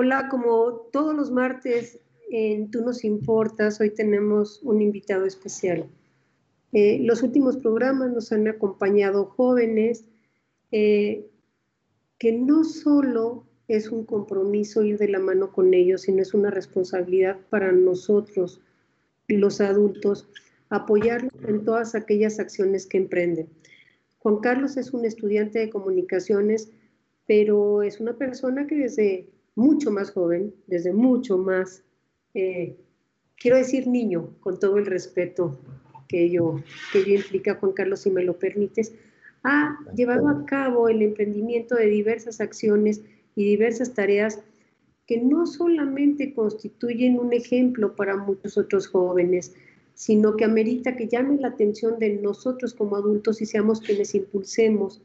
Hola, como todos los martes en Tú nos importas, hoy tenemos un invitado especial. Eh, los últimos programas nos han acompañado jóvenes eh, que no solo es un compromiso ir de la mano con ellos, sino es una responsabilidad para nosotros, los adultos, apoyarlos en todas aquellas acciones que emprenden. Juan Carlos es un estudiante de comunicaciones, pero es una persona que desde mucho más joven, desde mucho más, eh, quiero decir niño, con todo el respeto que ello, que implica, Juan Carlos, si me lo permites, ha llevado a cabo el emprendimiento de diversas acciones y diversas tareas que no solamente constituyen un ejemplo para muchos otros jóvenes, sino que amerita que llame la atención de nosotros como adultos y seamos quienes impulsemos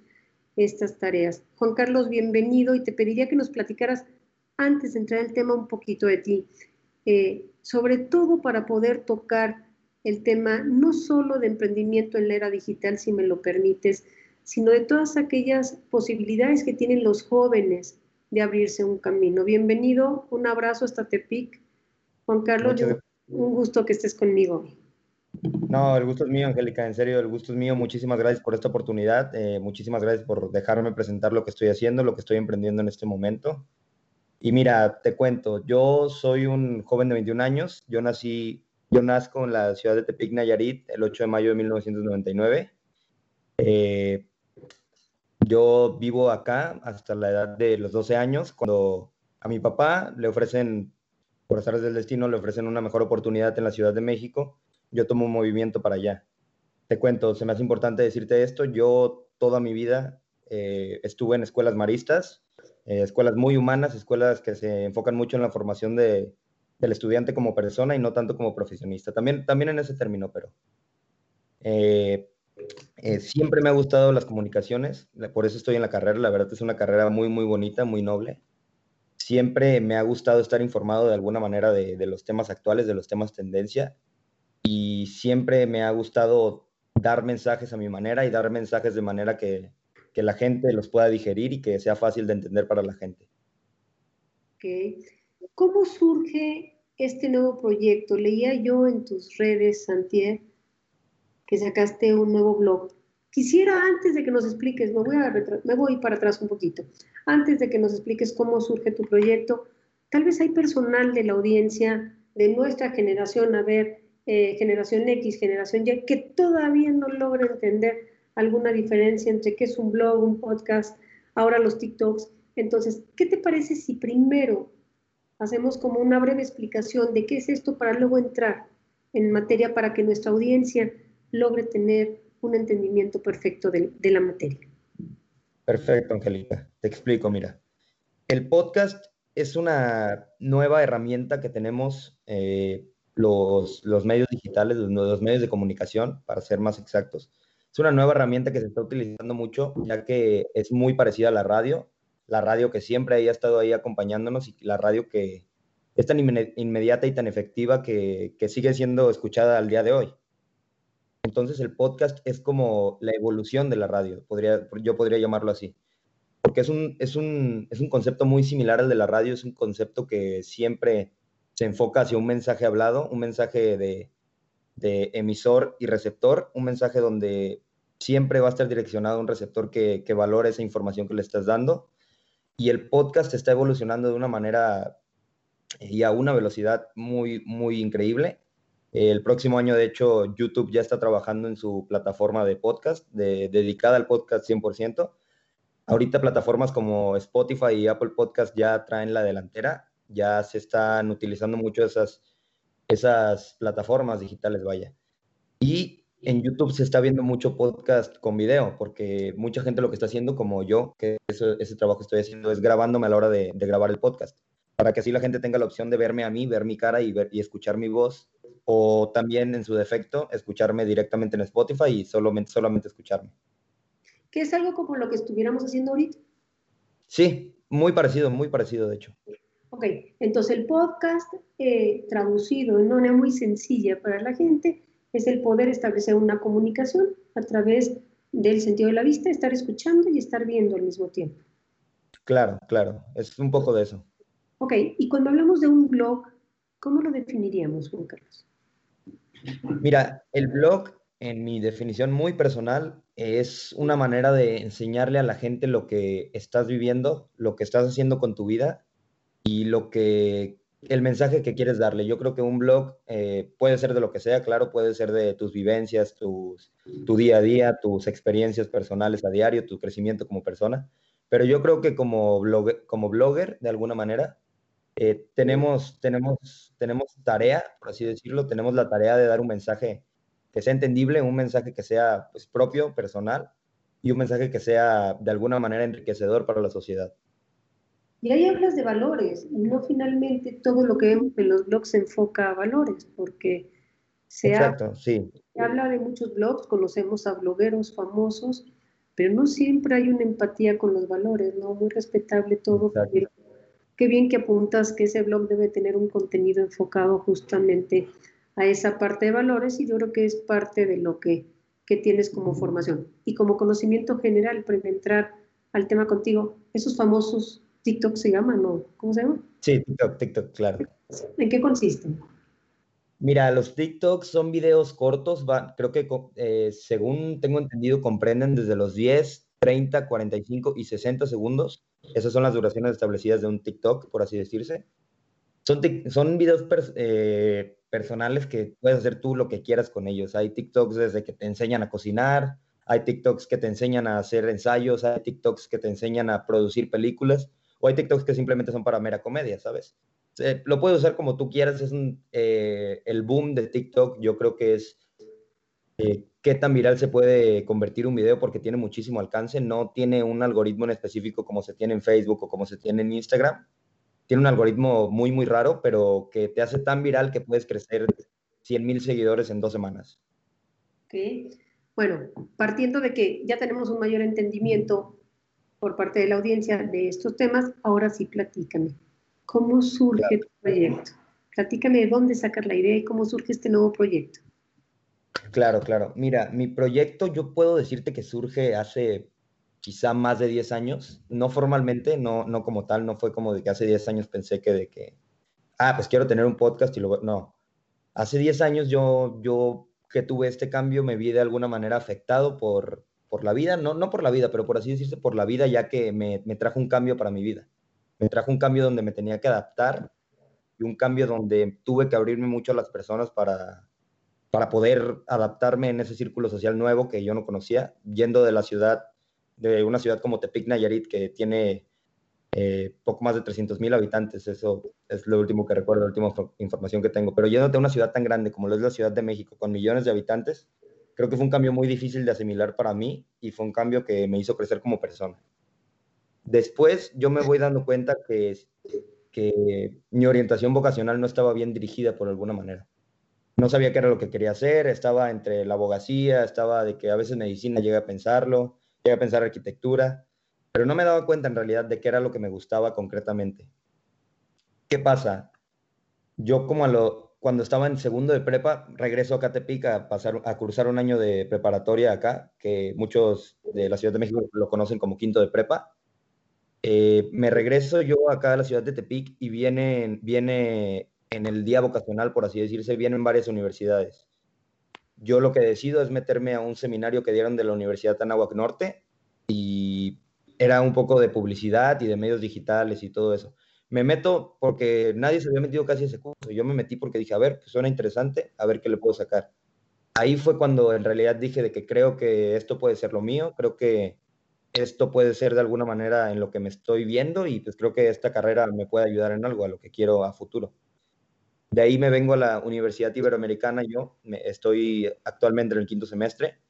estas tareas. Juan Carlos, bienvenido y te pediría que nos platicaras antes de entrar en el tema, un poquito de ti, eh, sobre todo para poder tocar el tema no solo de emprendimiento en la era digital, si me lo permites, sino de todas aquellas posibilidades que tienen los jóvenes de abrirse un camino. Bienvenido, un abrazo hasta Tepic. Juan Carlos, un gusto que estés conmigo No, el gusto es mío, Angélica, en serio, el gusto es mío. Muchísimas gracias por esta oportunidad. Eh, muchísimas gracias por dejarme presentar lo que estoy haciendo, lo que estoy emprendiendo en este momento. Y mira, te cuento, yo soy un joven de 21 años, yo nací, yo nazco en la ciudad de Tepic, Nayarit, el 8 de mayo de 1999. Eh, yo vivo acá hasta la edad de los 12 años, cuando a mi papá le ofrecen, por azares del destino, le ofrecen una mejor oportunidad en la Ciudad de México, yo tomo un movimiento para allá. Te cuento, se me hace importante decirte esto, yo toda mi vida eh, estuve en escuelas maristas, eh, escuelas muy humanas, escuelas que se enfocan mucho en la formación de, del estudiante como persona y no tanto como profesionista. También, también en ese término, pero eh, eh, siempre me ha gustado las comunicaciones, por eso estoy en la carrera. La verdad es una carrera muy, muy bonita, muy noble. Siempre me ha gustado estar informado de alguna manera de, de los temas actuales, de los temas tendencia, y siempre me ha gustado dar mensajes a mi manera y dar mensajes de manera que, que la gente los pueda digerir y que sea fácil de entender para la gente. ¿Cómo surge este nuevo proyecto? Leía yo en tus redes, Santier, que sacaste un nuevo blog. Quisiera, antes de que nos expliques, me voy, a me para atrás un poquito, antes de que nos expliques cómo surge tu proyecto, tal vez hay personal de la audiencia de nuestra generación, a ver, eh, generación X, generación Y, que todavía no logra entender alguna diferencia entre qué es un blog, un podcast, ahora los TikToks. Entonces, ¿qué te parece si primero hacemos como una breve explicación de qué es esto para luego entrar en materia para que nuestra audiencia logre tener un entendimiento perfecto de, la materia? Perfecto, Angélica. Te explico, mira. El podcast es una nueva herramienta que tenemos eh, los, los, medios digitales, los medios de comunicación, para ser más exactos es una nueva herramienta que se está utilizando mucho, ya que es muy parecida a la radio, la radio que siempre haya estado ahí acompañándonos y la radio que es tan inmediata y tan efectiva que, sigue siendo escuchada al día de hoy. Entonces el podcast es como la evolución de la radio, podría, yo podría llamarlo así, porque es un, es, un, es un concepto muy similar al de la radio, es un concepto que siempre se enfoca hacia un mensaje hablado, un mensaje de, de emisor y receptor, un mensaje donde siempre va a estar direccionado a un receptor que, que valore esa información que le estás dando. Y el podcast está evolucionando de una manera y a una velocidad muy, muy increíble. El próximo año, de hecho, YouTube ya está trabajando en su plataforma de podcast, dedicada al podcast 100%. Ahorita plataformas como Spotify y Apple Podcast ya traen la delantera, ya se están utilizando mucho esas, esas plataformas digitales, vaya. Y en YouTube se está viendo mucho podcast con video, porque mucha gente lo que está haciendo, como yo, que ese trabajo estoy haciendo, es grabándome a la hora de, grabar el podcast, para que así la gente tenga la opción de verme a mí, ver mi cara y, ver, y escuchar mi voz, o también en su defecto, escucharme directamente en Spotify y solamente, solamente escucharme. ¿Qué es algo como lo que estuviéramos haciendo ahorita? Sí, muy parecido, muy parecido, de hecho. Ok, entonces el podcast eh, traducido en una muy sencilla para la gente es el poder establecer una comunicación a través del sentido de la vista, estar escuchando y estar viendo al mismo tiempo. Claro, claro, es un poco de eso. Ok, y cuando hablamos de un blog, ¿cómo lo definiríamos, Juan Carlos? Mira, el blog, en mi definición muy personal, es una manera de enseñarle a la gente lo que estás viviendo, lo que estás haciendo con tu vida y lo que el mensaje que quieres darle. Yo creo que un blog eh, puede ser de lo que sea, claro, puede ser de tus vivencias, tus, tu día a día, tus experiencias personales a diario, tu crecimiento como persona, pero yo creo que como, blog, como blogger, de alguna manera, eh, tenemos, tenemos, tenemos tarea, por así decirlo, tenemos la tarea de dar un mensaje que sea entendible, un mensaje que sea pues, propio, personal, y un mensaje que sea de alguna manera enriquecedor para la sociedad. Y ahí hablas de valores, y no finalmente todo lo que vemos en los blogs se enfoca a valores, porque se, sí. se habla de muchos blogs, conocemos a blogueros famosos, pero no siempre hay una empatía con los valores, ¿no? Muy respetable todo. Qué bien que apuntas que ese blog debe tener un contenido enfocado justamente a esa parte de valores y yo creo que es parte de lo que, que tienes como formación. Y como conocimiento general, para entrar al tema contigo, esos famosos TikTok se llaman, ¿no? ¿Cómo se llaman? Sí, TikTok, TikTok, claro. ¿En qué consisten? Mira, los TikToks son videos cortos, creo que eh, según tengo entendido comprenden desde los 10, 30, 45 y 60 segundos. Esas son las duraciones establecidas de un TikTok, por así decirse. Son, son videos eh, personales que puedes hacer tú lo que quieras con ellos. Hay TikToks desde que te enseñan a cocinar, hay TikToks que te enseñan a hacer ensayos, hay TikToks que te enseñan a producir películas hay TikToks que simplemente son para mera comedia, ¿sabes? lo puedes usar como tú quieras, es eh, el boom de TikTok, yo creo que es eh, qué tan viral se puede convertir un video porque tiene muchísimo alcance, no tiene un algoritmo en específico como se tiene en Facebook o como se tiene en Instagram, tiene un algoritmo muy, muy raro, pero que te hace tan viral que puedes crecer 100 mil seguidores en dos semanas. Ok, bueno, partiendo de que ya tenemos un mayor entendimiento por parte de la audiencia de estos temas, ahora sí platícame. ¿Cómo surge tu proyecto? Platícame de dónde sacas la idea y cómo surge este nuevo proyecto. Claro, claro. Mira, mi proyecto yo puedo decirte que surge hace quizá más de 10 años, no formalmente, no, no como tal, no fue como de que hace 10 años pensé que de que, ah, pues quiero tener un podcast y luego, no. Hace 10 años yo, yo que tuve este cambio me vi de alguna manera afectado por, por la vida, no, no por la vida, pero por así decirse, por la vida, ya que me, me trajo un cambio para mi vida. Me trajo un cambio donde me tenía que adaptar y un cambio donde tuve que abrirme mucho a las personas para, para poder adaptarme en ese círculo social nuevo que yo no conocía, yendo de la ciudad, de una ciudad como Tepic, Nayarit, que tiene eh, poco más de 300 mil habitantes, eso es lo último que recuerdo, la última información que tengo, pero yéndote a una ciudad tan grande como lo es la Ciudad de México, con millones de habitantes, creo que fue un cambio muy difícil de asimilar para mí y fue un cambio que me hizo crecer como persona. Después yo me voy dando cuenta que, que mi orientación vocacional no estaba bien dirigida por alguna manera. No sabía qué era lo que quería hacer, estaba entre la abogacía, estaba de que a veces medicina llega a pensarlo, llega a pensar arquitectura, pero no me daba cuenta en realidad de qué era lo que me gustaba concretamente. ¿Qué pasa? Yo como a lo, cuando estaba en segundo de prepa, regreso a Catepic a, pasar, a cursar un año de preparatoria acá, que muchos de la Ciudad de México lo conocen como quinto de prepa. Eh, me regreso yo acá a la ciudad de Tepic y viene, viene en el día vocacional, por así decirse, vienen varias universidades. Yo lo que decido es meterme a un seminario que dieron de la Universidad Anáhuac Norte y era un poco de publicidad y de medios digitales y todo eso me meto porque nadie se había metido casi a ese curso. Yo me metí porque dije, a ver, pues suena interesante, a ver qué le puedo sacar. Ahí fue cuando en realidad dije de que creo que esto puede ser lo mío, creo que esto puede ser de alguna manera en lo que me estoy viendo y pues creo que esta carrera me puede ayudar en algo, a lo que quiero a futuro. De ahí me vengo a la Universidad Iberoamericana, yo me, estoy actualmente en el quinto semestre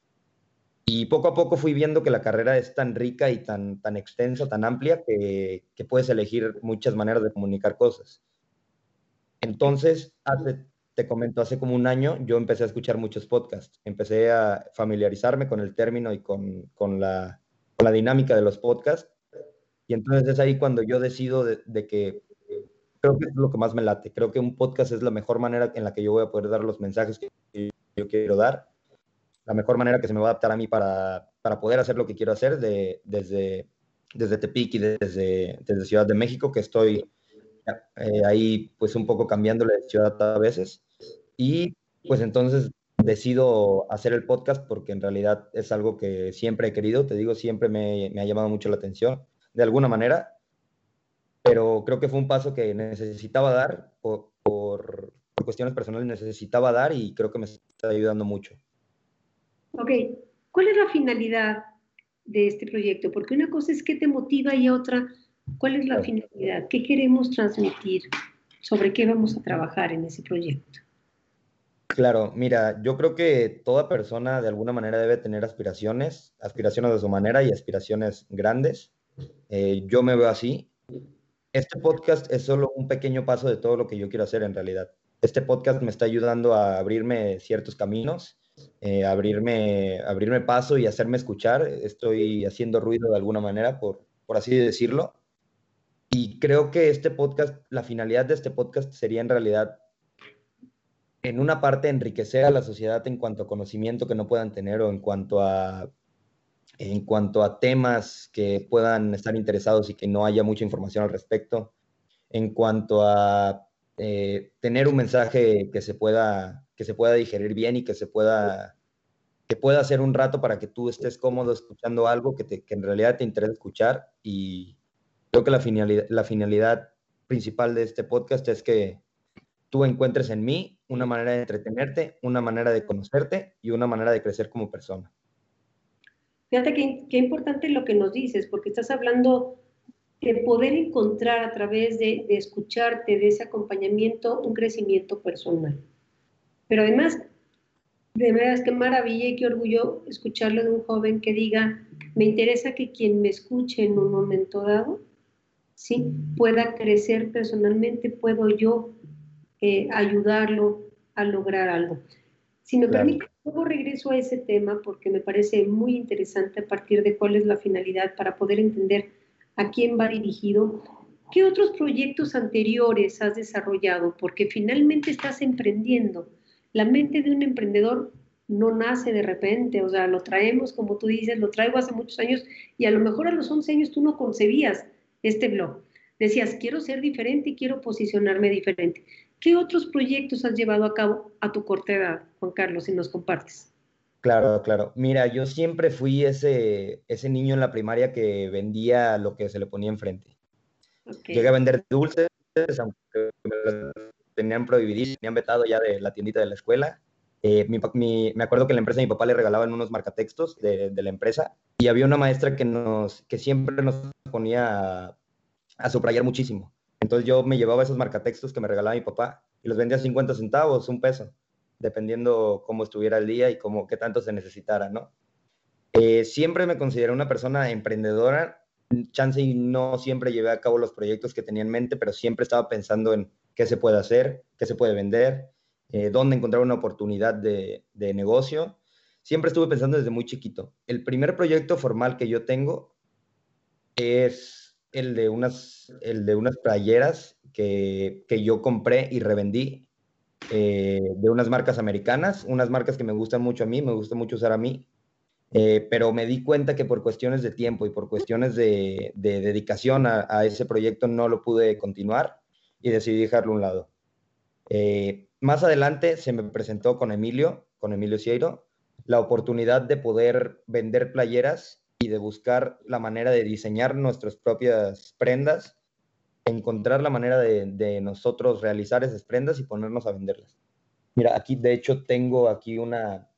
y poco a poco fui viendo que la carrera es tan rica y tan, tan extensa, tan amplia, que, que puedes elegir muchas maneras de comunicar cosas. Entonces, hace, te comento, hace como un año yo empecé a escuchar muchos podcasts. Empecé a familiarizarme con el término y con, con, la, con la, dinámica de los podcasts. Y entonces es ahí cuando yo decido de, que creo que es lo que más me late. Creo que un podcast es la mejor manera en la que yo voy a poder dar los mensajes que yo quiero dar la mejor manera que se me va a adaptar a mí para, para poder hacer lo que quiero hacer de, desde, desde Tepic y desde, desde Ciudad de México, que estoy eh, ahí pues un poco cambiando la ciudad a veces. Y pues entonces decido hacer el podcast porque en realidad es algo que siempre he querido, te digo, siempre me, me ha llamado mucho la atención, de alguna manera, pero creo que fue un paso que necesitaba dar por, por, por cuestiones personales, necesitaba dar y creo que me está ayudando mucho. Ok, ¿cuál es la finalidad de este proyecto? Porque una cosa es qué te motiva y otra, ¿cuál es la finalidad? ¿Qué queremos transmitir? ¿Sobre qué vamos a trabajar en ese proyecto? Claro, mira, yo creo que toda persona de alguna manera debe tener aspiraciones, aspiraciones de su manera y aspiraciones grandes. Eh, yo me veo así. Este podcast es solo un pequeño paso de todo lo que yo quiero hacer en realidad. Este podcast me está ayudando a abrirme ciertos caminos eh, abrirme, abrirme paso y hacerme escuchar. Estoy haciendo ruido de alguna manera, por, por así decirlo. Y creo que este podcast, la finalidad de este podcast sería en realidad, en una parte, enriquecer a la sociedad en cuanto a conocimiento que no puedan tener o en cuanto a, en cuanto a temas que puedan estar interesados y que no haya mucha información al respecto, en cuanto a eh, tener un mensaje que se pueda que se pueda digerir bien y que se pueda, que pueda hacer un rato para que tú estés cómodo escuchando algo que, te, que en realidad te interesa escuchar. Y creo que la finalidad, la finalidad principal de este podcast es que tú encuentres en mí una manera de entretenerte, una manera de conocerte y una manera de crecer como persona. Fíjate qué, importante lo que nos dices, porque estás hablando de poder encontrar a través de, de escucharte, de ese acompañamiento, un crecimiento personal. Pero además, de veras, qué maravilla y qué orgullo escucharlo de un joven que diga, me interesa que quien me escuche en un momento dado, ¿sí? pueda crecer personalmente, puedo yo eh, ayudarlo a lograr algo. Si me permite, luego regreso a ese tema porque me parece muy interesante a partir de cuál es la finalidad para poder entender a quién va dirigido. ¿Qué otros proyectos anteriores has desarrollado? Porque finalmente estás emprendiendo la mente de un emprendedor no nace de repente, o sea, lo traemos, como tú dices, lo traigo hace muchos años y a lo mejor a los 11 años tú no concebías este blog. Decías, quiero ser diferente y quiero posicionarme diferente. ¿Qué otros proyectos has llevado a cabo a tu corta edad, Juan Carlos, si nos compartes? Claro, claro. Mira, yo siempre fui ese, ese niño en la primaria que vendía lo que se le ponía enfrente. Llegué a vender dulces, aunque tenían prohibido, tenían vetado ya de la tiendita de la escuela. Eh, me acuerdo que la empresa de mi papá le regalaban unos marcatextos de, de la empresa y había una maestra que, nos, que siempre nos ponía a, a subrayar muchísimo. Entonces yo me llevaba esos marcatextos que me regalaba mi papá y los vendía a 50 centavos, un peso, dependiendo cómo estuviera el día y cómo, qué tanto se necesitara, ¿no? Eh, siempre me consideré una persona emprendedora. Chance y no siempre llevé a cabo los proyectos que tenía en mente, pero siempre estaba pensando en qué se puede hacer, qué se puede vender, eh, dónde encontrar una oportunidad de, negocio. Siempre estuve pensando desde muy chiquito. El primer proyecto formal que yo tengo es el de unas, el de unas playeras que, yo compré y revendí eh, de unas marcas americanas, unas marcas que me gustan mucho a mí, me gusta mucho usar a mí, eh, pero me di cuenta que por cuestiones de tiempo y por cuestiones de, dedicación a, a, ese proyecto no lo pude continuar y decidí dejarlo a un lado. Eh, más adelante se me presentó con Emilio, con Emilio Cieiro, la oportunidad de poder vender playeras y de buscar la manera de diseñar nuestras propias prendas, encontrar la manera de, nosotros realizar esas prendas y ponernos a venderlas. Mira, aquí de hecho tengo aquí una,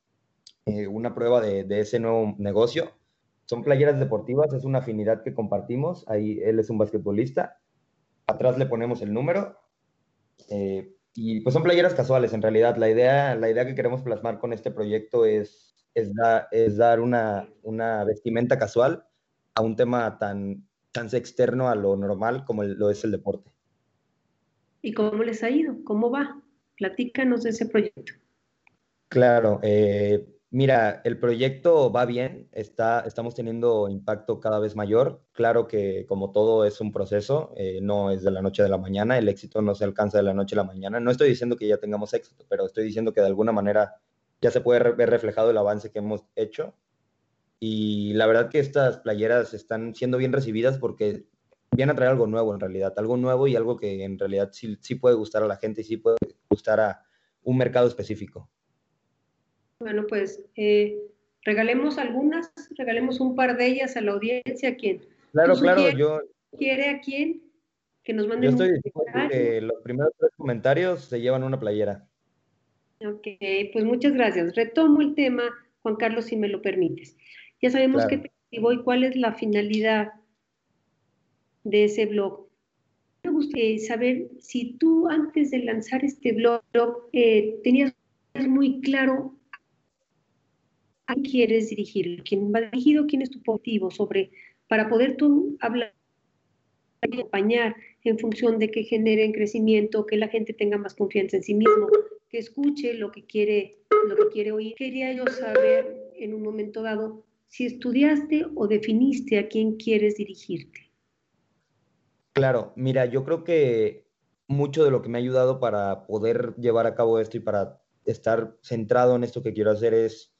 eh, una prueba de, de, ese nuevo negocio. Son playeras deportivas, es una afinidad que compartimos. Ahí él es un basquetbolista atrás le ponemos el número. Eh, y pues son playeras casuales, en realidad. La idea, la idea que queremos plasmar con este proyecto es, es, es dar una, una, vestimenta casual a un tema tan, tan externo a lo normal como lo es el deporte. ¿Y cómo les ha ido? ¿Cómo va? Platícanos de ese proyecto. Claro, eh, Mira, el proyecto va bien, está, estamos teniendo impacto cada vez mayor. Claro que como todo es un proceso, eh, no es de la noche a la mañana, el éxito no se alcanza de la noche a la mañana. No estoy diciendo que ya tengamos éxito, pero estoy diciendo que de alguna manera ya se puede ver reflejado el avance que hemos hecho. Y la verdad que estas playeras están siendo bien recibidas porque viene a traer algo nuevo en realidad, algo nuevo y algo que en realidad sí, sí puede gustar a la gente y sí puede gustar a un mercado específico. Bueno, pues eh, regalemos algunas, regalemos un par de ellas a la audiencia. ¿A quién? Claro, claro, yo... ¿Quiere a quién? Que nos manden Yo estoy diciendo que los primeros tres comentarios se llevan una playera. Ok, pues muchas gracias. Retomo el tema, Juan Carlos, si me lo permites. Ya sabemos qué te y cuál es la finalidad de ese blog. Me gustaría saber si tú antes de lanzar este blog eh, tenías muy claro a quién quieres dirigir, quién va dirigido, quién es tu objetivo sobre, para poder tú hablar, acompañar en función de que generen crecimiento, que la gente tenga más confianza en sí mismo, que escuche lo que quiere, lo que quiere oír. Quería yo saber en un momento dado si estudiaste o definiste a quién quieres dirigirte. Claro, mira, yo creo que mucho de lo que me ha ayudado para poder llevar a cabo esto y para estar centrado en esto que quiero hacer es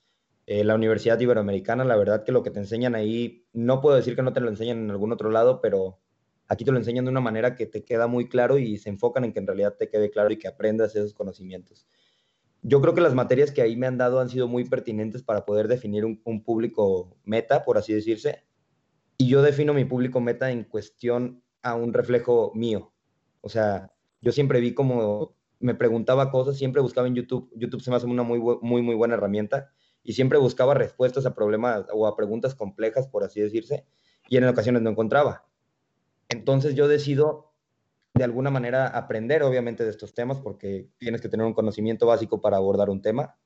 eh, la Universidad Iberoamericana. La verdad que lo que te enseñan ahí, no puedo decir que no te lo enseñan en algún otro lado, pero aquí te lo enseñan de una manera que te queda muy claro y se enfocan en que en realidad te quede claro y que aprendas esos conocimientos. Yo creo que las materias que ahí me han dado han sido muy pertinentes para poder definir un, un público meta, por así decirse. Y yo defino mi público meta en cuestión a un reflejo mío. O sea, yo siempre vi como me preguntaba cosas, siempre buscaba en YouTube. YouTube se me hace una muy, muy, muy buena herramienta y siempre buscaba respuestas a problemas o a preguntas complejas, por así decirse, y en ocasiones no encontraba. Entonces yo decido de alguna manera aprender, obviamente, de estos temas, porque tienes que tener un conocimiento básico para abordar un tema.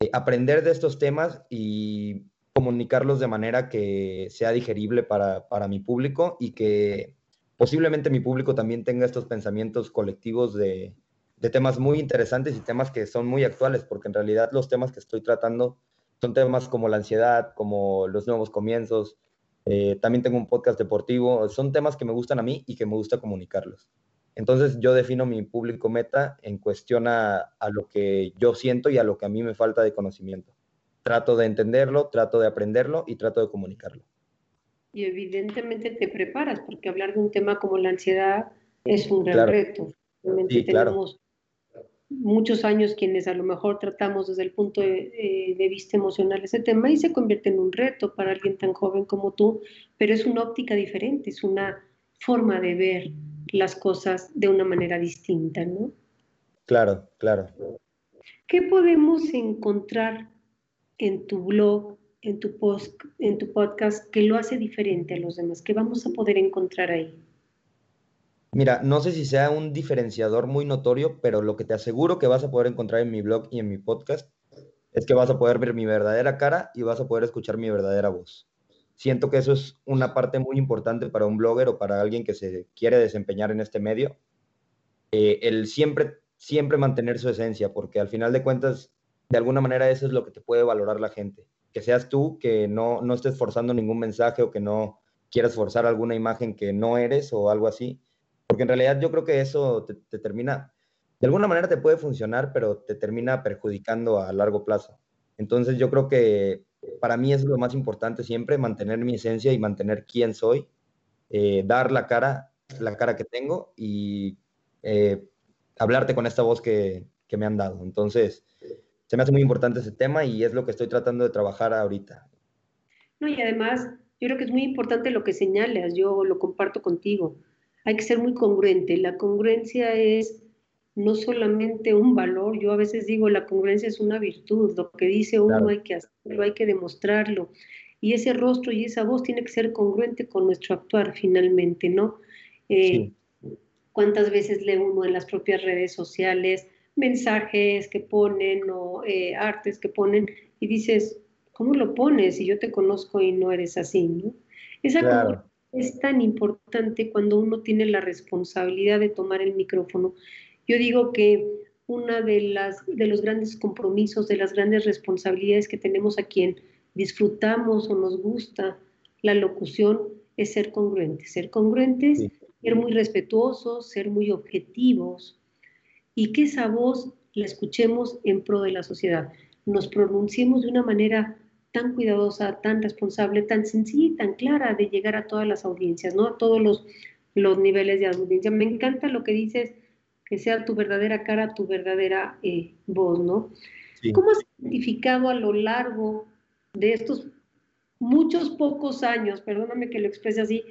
Eh, aprender de estos temas y comunicarlos de manera que sea digerible para, para mi público y que posiblemente mi público también tenga estos pensamientos colectivos de, de temas muy interesantes y temas que son muy actuales, porque en realidad los temas que estoy tratando son temas como la ansiedad, como los nuevos comienzos, eh, también tengo un podcast deportivo, son temas que me gustan a mí y que me gusta comunicarlos. Entonces yo defino mi público meta en cuestión a, a, lo que yo siento y a lo que a mí me falta de conocimiento. Trato de entenderlo, trato de aprenderlo y trato de comunicarlo. Y evidentemente te preparas, porque hablar de un tema como la ansiedad es un gran reto. sí, tenemos muchos años quienes a lo mejor tratamos desde el punto eh, de, vista emocional ese tema y se convierte en un reto para alguien tan joven como tú, pero es una óptica diferente, es una forma de ver las cosas de una manera distinta, ¿no? Claro, claro. ¿Qué podemos encontrar en tu blog, en tu, post, en tu podcast que lo hace diferente a los demás? ¿Qué vamos a poder encontrar ahí? Mira, no sé si sea un diferenciador muy notorio, pero lo que te aseguro que vas a poder encontrar en mi blog y en mi podcast es que vas a poder ver mi verdadera cara y vas a poder escuchar mi verdadera voz. Siento que eso es una parte muy importante para un blogger o para alguien que se quiere desempeñar en este medio. Eh, el siempre, siempre mantener su esencia, porque al final de cuentas, de alguna manera eso es lo que te puede valorar la gente. Que seas tú, que no, no estés forzando ningún mensaje o que no quieras forzar alguna imagen que no eres o algo así porque en realidad yo creo que eso te, termina, de alguna manera te puede funcionar, pero te termina perjudicando a largo plazo. Entonces yo creo que para mí es lo más importante siempre, mantener mi esencia y mantener quién soy, eh, dar la cara, la cara que tengo y eh, hablarte con esta voz que, que me han dado. Entonces, se me hace muy importante ese tema y es lo que estoy tratando de trabajar ahorita. No, y además, yo creo que es muy importante lo que señalas, yo lo comparto contigo hay que ser muy congruente. La congruencia es no solamente un valor, yo a veces digo, la congruencia es una virtud, lo que dice uno hay que hacerlo, hay que demostrarlo. Y ese rostro y esa voz tiene que ser congruente con nuestro actuar finalmente, ¿no? Eh, ¿Cuántas veces lee uno en las propias redes sociales mensajes que ponen o eh, artes que ponen y dices, ¿cómo lo pones si yo te conozco y no eres así, ¿no? Esa claro es tan importante cuando uno tiene la responsabilidad de tomar el micrófono. Yo digo que una de las de los grandes compromisos, de las grandes responsabilidades que tenemos a quien disfrutamos o nos gusta la locución es ser congruentes, ser congruentes, ser muy respetuosos, ser muy objetivos y que esa voz la escuchemos en pro de la sociedad. Nos pronunciemos de una manera tan cuidadosa, tan responsable, tan sencilla y tan clara de llegar a todas las audiencias, ¿no? A todos los, los niveles de audiencia. Me encanta lo que dices, que sea tu verdadera cara, tu verdadera eh, voz, ¿no? ¿Cómo has identificado a lo largo de estos muchos pocos años, perdóname que lo exprese así?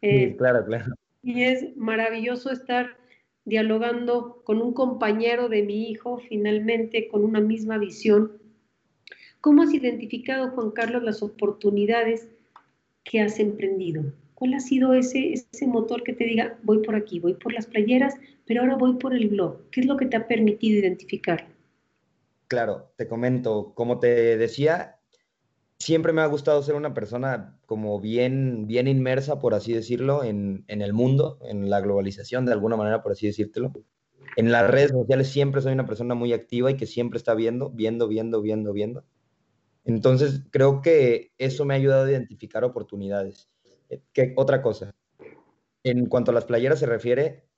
Eh, claro, claro. Y es maravilloso estar dialogando con un compañero de mi hijo, finalmente con una misma visión. ¿Cómo has identificado, Juan Carlos, las oportunidades que has emprendido? ¿Cuál ha sido ese, ese motor que te diga, voy por aquí, voy por las playeras, pero ahora voy por el blog? ¿Qué es lo que te ha permitido identificarlo? Claro, te comento, como te decía, siempre me ha gustado ser una persona como bien, bien inmersa, por así decirlo, en, en, el mundo, en la globalización, de alguna manera, por así decírtelo. En las redes sociales siempre soy una persona muy activa y que siempre está viendo, viendo, viendo, viendo, viendo. Entonces, creo que eso me ha ayudado a identificar oportunidades. Eh, ¿Qué, otra cosa, en cuanto a las playeras se refiere,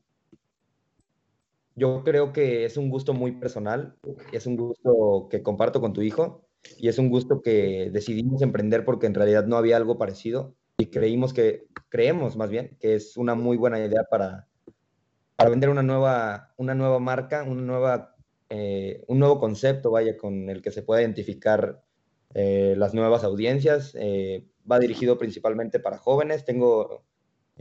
yo creo que es un gusto muy personal, es un gusto que comparto con tu hijo y es un gusto que decidimos emprender porque en realidad no había algo parecido y creímos que, creemos más bien, que es una muy buena idea para, para vender una nueva, una nueva marca, una nueva, eh, un nuevo concepto, vaya, con el que se pueda identificar eh, las nuevas audiencias va dirigido principalmente para jóvenes. Tengo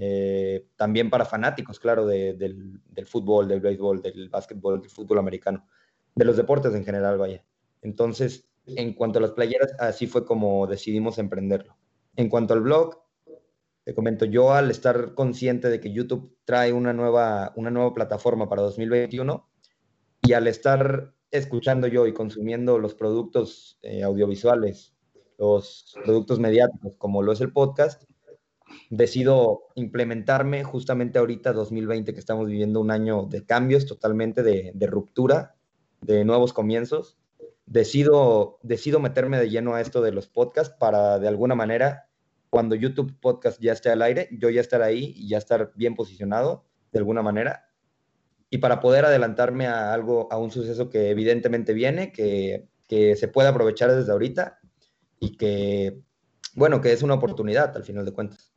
eh, también para fanáticos, claro, del, fútbol, del béisbol, del básquetbol, del fútbol americano, de los deportes en general, vaya. Entonces, en cuanto a las playeras, así fue como decidimos emprenderlo. En cuanto al blog, te comento, yo al estar consciente de que YouTube trae una nueva, una nueva plataforma para 2021 y al estar escuchando yo y consumiendo los productos eh, audiovisuales los productos mediáticos, como lo es el podcast, decido implementarme justamente ahorita, 2020, que estamos viviendo un año de cambios, totalmente de, ruptura, de nuevos comienzos. Decido, decido meterme de lleno a esto de los podcasts para, de alguna manera, cuando YouTube Podcast ya esté al aire, yo ya estar ahí y ya estar bien posicionado, de alguna manera. Y para poder adelantarme a algo, a un suceso que evidentemente viene, que, que se puede aprovechar desde ahorita y que, bueno, que es una oportunidad al final de cuentas.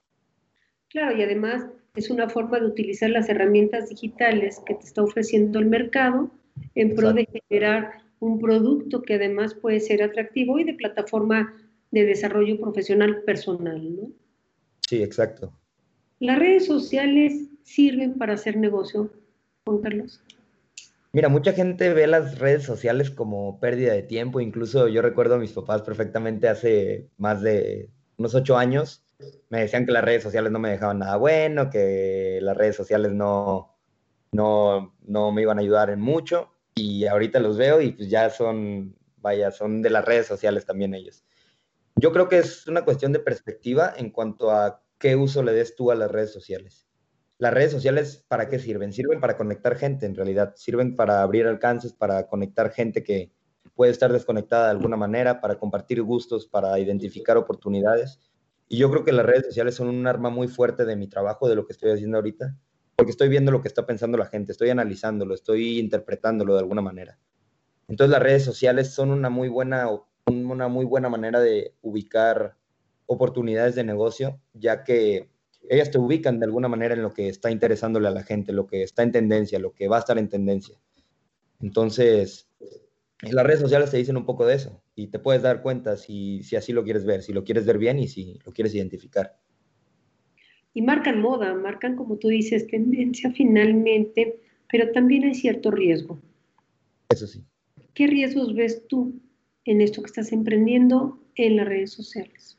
Claro, y además es una forma de utilizar las herramientas digitales que te está ofreciendo el mercado en pro de generar un producto que además puede ser atractivo y de plataforma de desarrollo profesional personal, ¿no? Sí, exacto. ¿Las redes sociales sirven para hacer negocio, Juan Carlos? Mira, mucha gente ve las redes sociales como pérdida de tiempo. Incluso yo recuerdo a mis papás perfectamente hace más de unos ocho años. Me decían que las redes sociales no me dejaban nada bueno, que las redes sociales no, no, no me iban a ayudar en mucho. Y ahorita los veo y pues ya son, vaya, son de las redes sociales también ellos. Yo creo que es una cuestión de perspectiva en cuanto a qué uso le des tú a las redes sociales las redes sociales, ¿para qué sirven? Sirven para conectar gente, en realidad. Sirven para abrir alcances, para conectar gente que puede estar desconectada de alguna manera, para compartir gustos, para identificar oportunidades. Y yo creo que las redes sociales son un arma muy fuerte de mi trabajo, de lo que estoy haciendo ahorita, porque estoy viendo lo que está pensando la gente, estoy analizándolo, estoy interpretándolo de alguna manera. Entonces las redes sociales son una muy buena, una muy buena manera de ubicar oportunidades de negocio, ya que ellas te ubican de alguna manera en lo que está interesándole a la gente, lo que está en tendencia, lo que va a estar en tendencia. Entonces, las redes sociales te dicen un poco de eso y te puedes dar cuenta si, si así lo quieres ver, si lo quieres ver bien y si lo quieres identificar. Y marcan moda, marcan, como tú dices, tendencia finalmente, pero también hay cierto riesgo. Eso sí. ¿Qué riesgos ves tú en esto que estás emprendiendo en las redes sociales?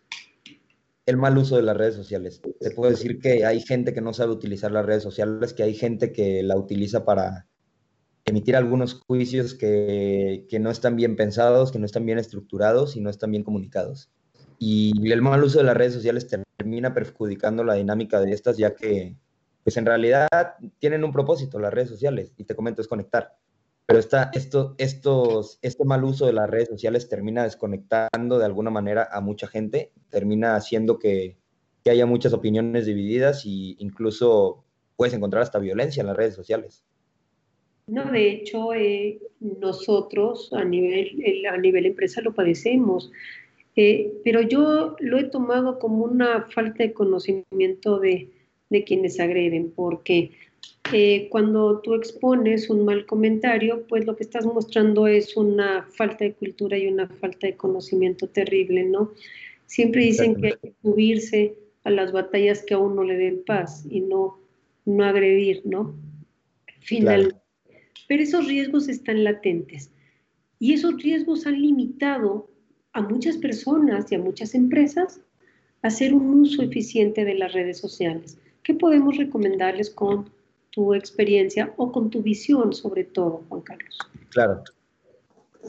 El mal uso de las redes sociales. Te puedo decir que hay gente que no sabe utilizar las redes sociales, que hay gente que la utiliza para emitir algunos juicios que, no están bien pensados, que no están bien estructurados y no están bien comunicados. Y el mal uso de las redes sociales termina perjudicando la dinámica de estas, ya que, pues en realidad tienen un propósito las redes sociales, y te comento, es conectar pero esta, esto, estos, este mal uso de las redes sociales termina desconectando de alguna manera a mucha gente, termina haciendo que, que haya muchas opiniones divididas e incluso puedes encontrar hasta violencia en las redes sociales. No, de hecho, eh, nosotros a nivel, a nivel empresa lo padecemos. Eh, pero yo lo he tomado como una falta de conocimiento de, de quienes agreden, porque eh, cuando tú expones un mal comentario, pues lo que estás mostrando es una falta de cultura y una falta de conocimiento terrible, ¿no? Siempre dicen que hay que subirse a las batallas que a uno le den paz y no, no agredir, ¿no? Finalmente. Pero esos riesgos están latentes y esos riesgos han limitado a muchas personas y a muchas empresas a hacer un uso eficiente de las redes sociales. ¿Qué podemos recomendarles con tu experiencia o con tu visión sobre todo, Juan Carlos? Claro.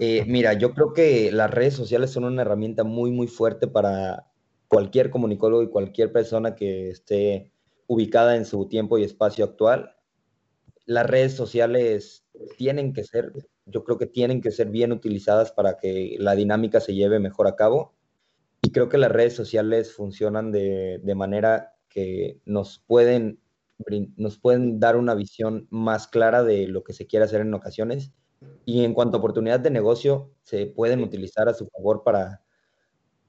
Eh, mira, yo creo que las redes sociales son una herramienta muy, muy fuerte para cualquier comunicólogo y cualquier persona que esté ubicada en su tiempo y espacio actual. Las redes sociales tienen que ser, yo creo que tienen que ser bien utilizadas para que la dinámica se lleve mejor a cabo. Y creo que las redes sociales funcionan de, de manera que nos pueden, nos pueden dar una visión más clara de lo que se quiere hacer en ocasiones y en cuanto a oportunidad de negocio, se pueden utilizar a su favor para,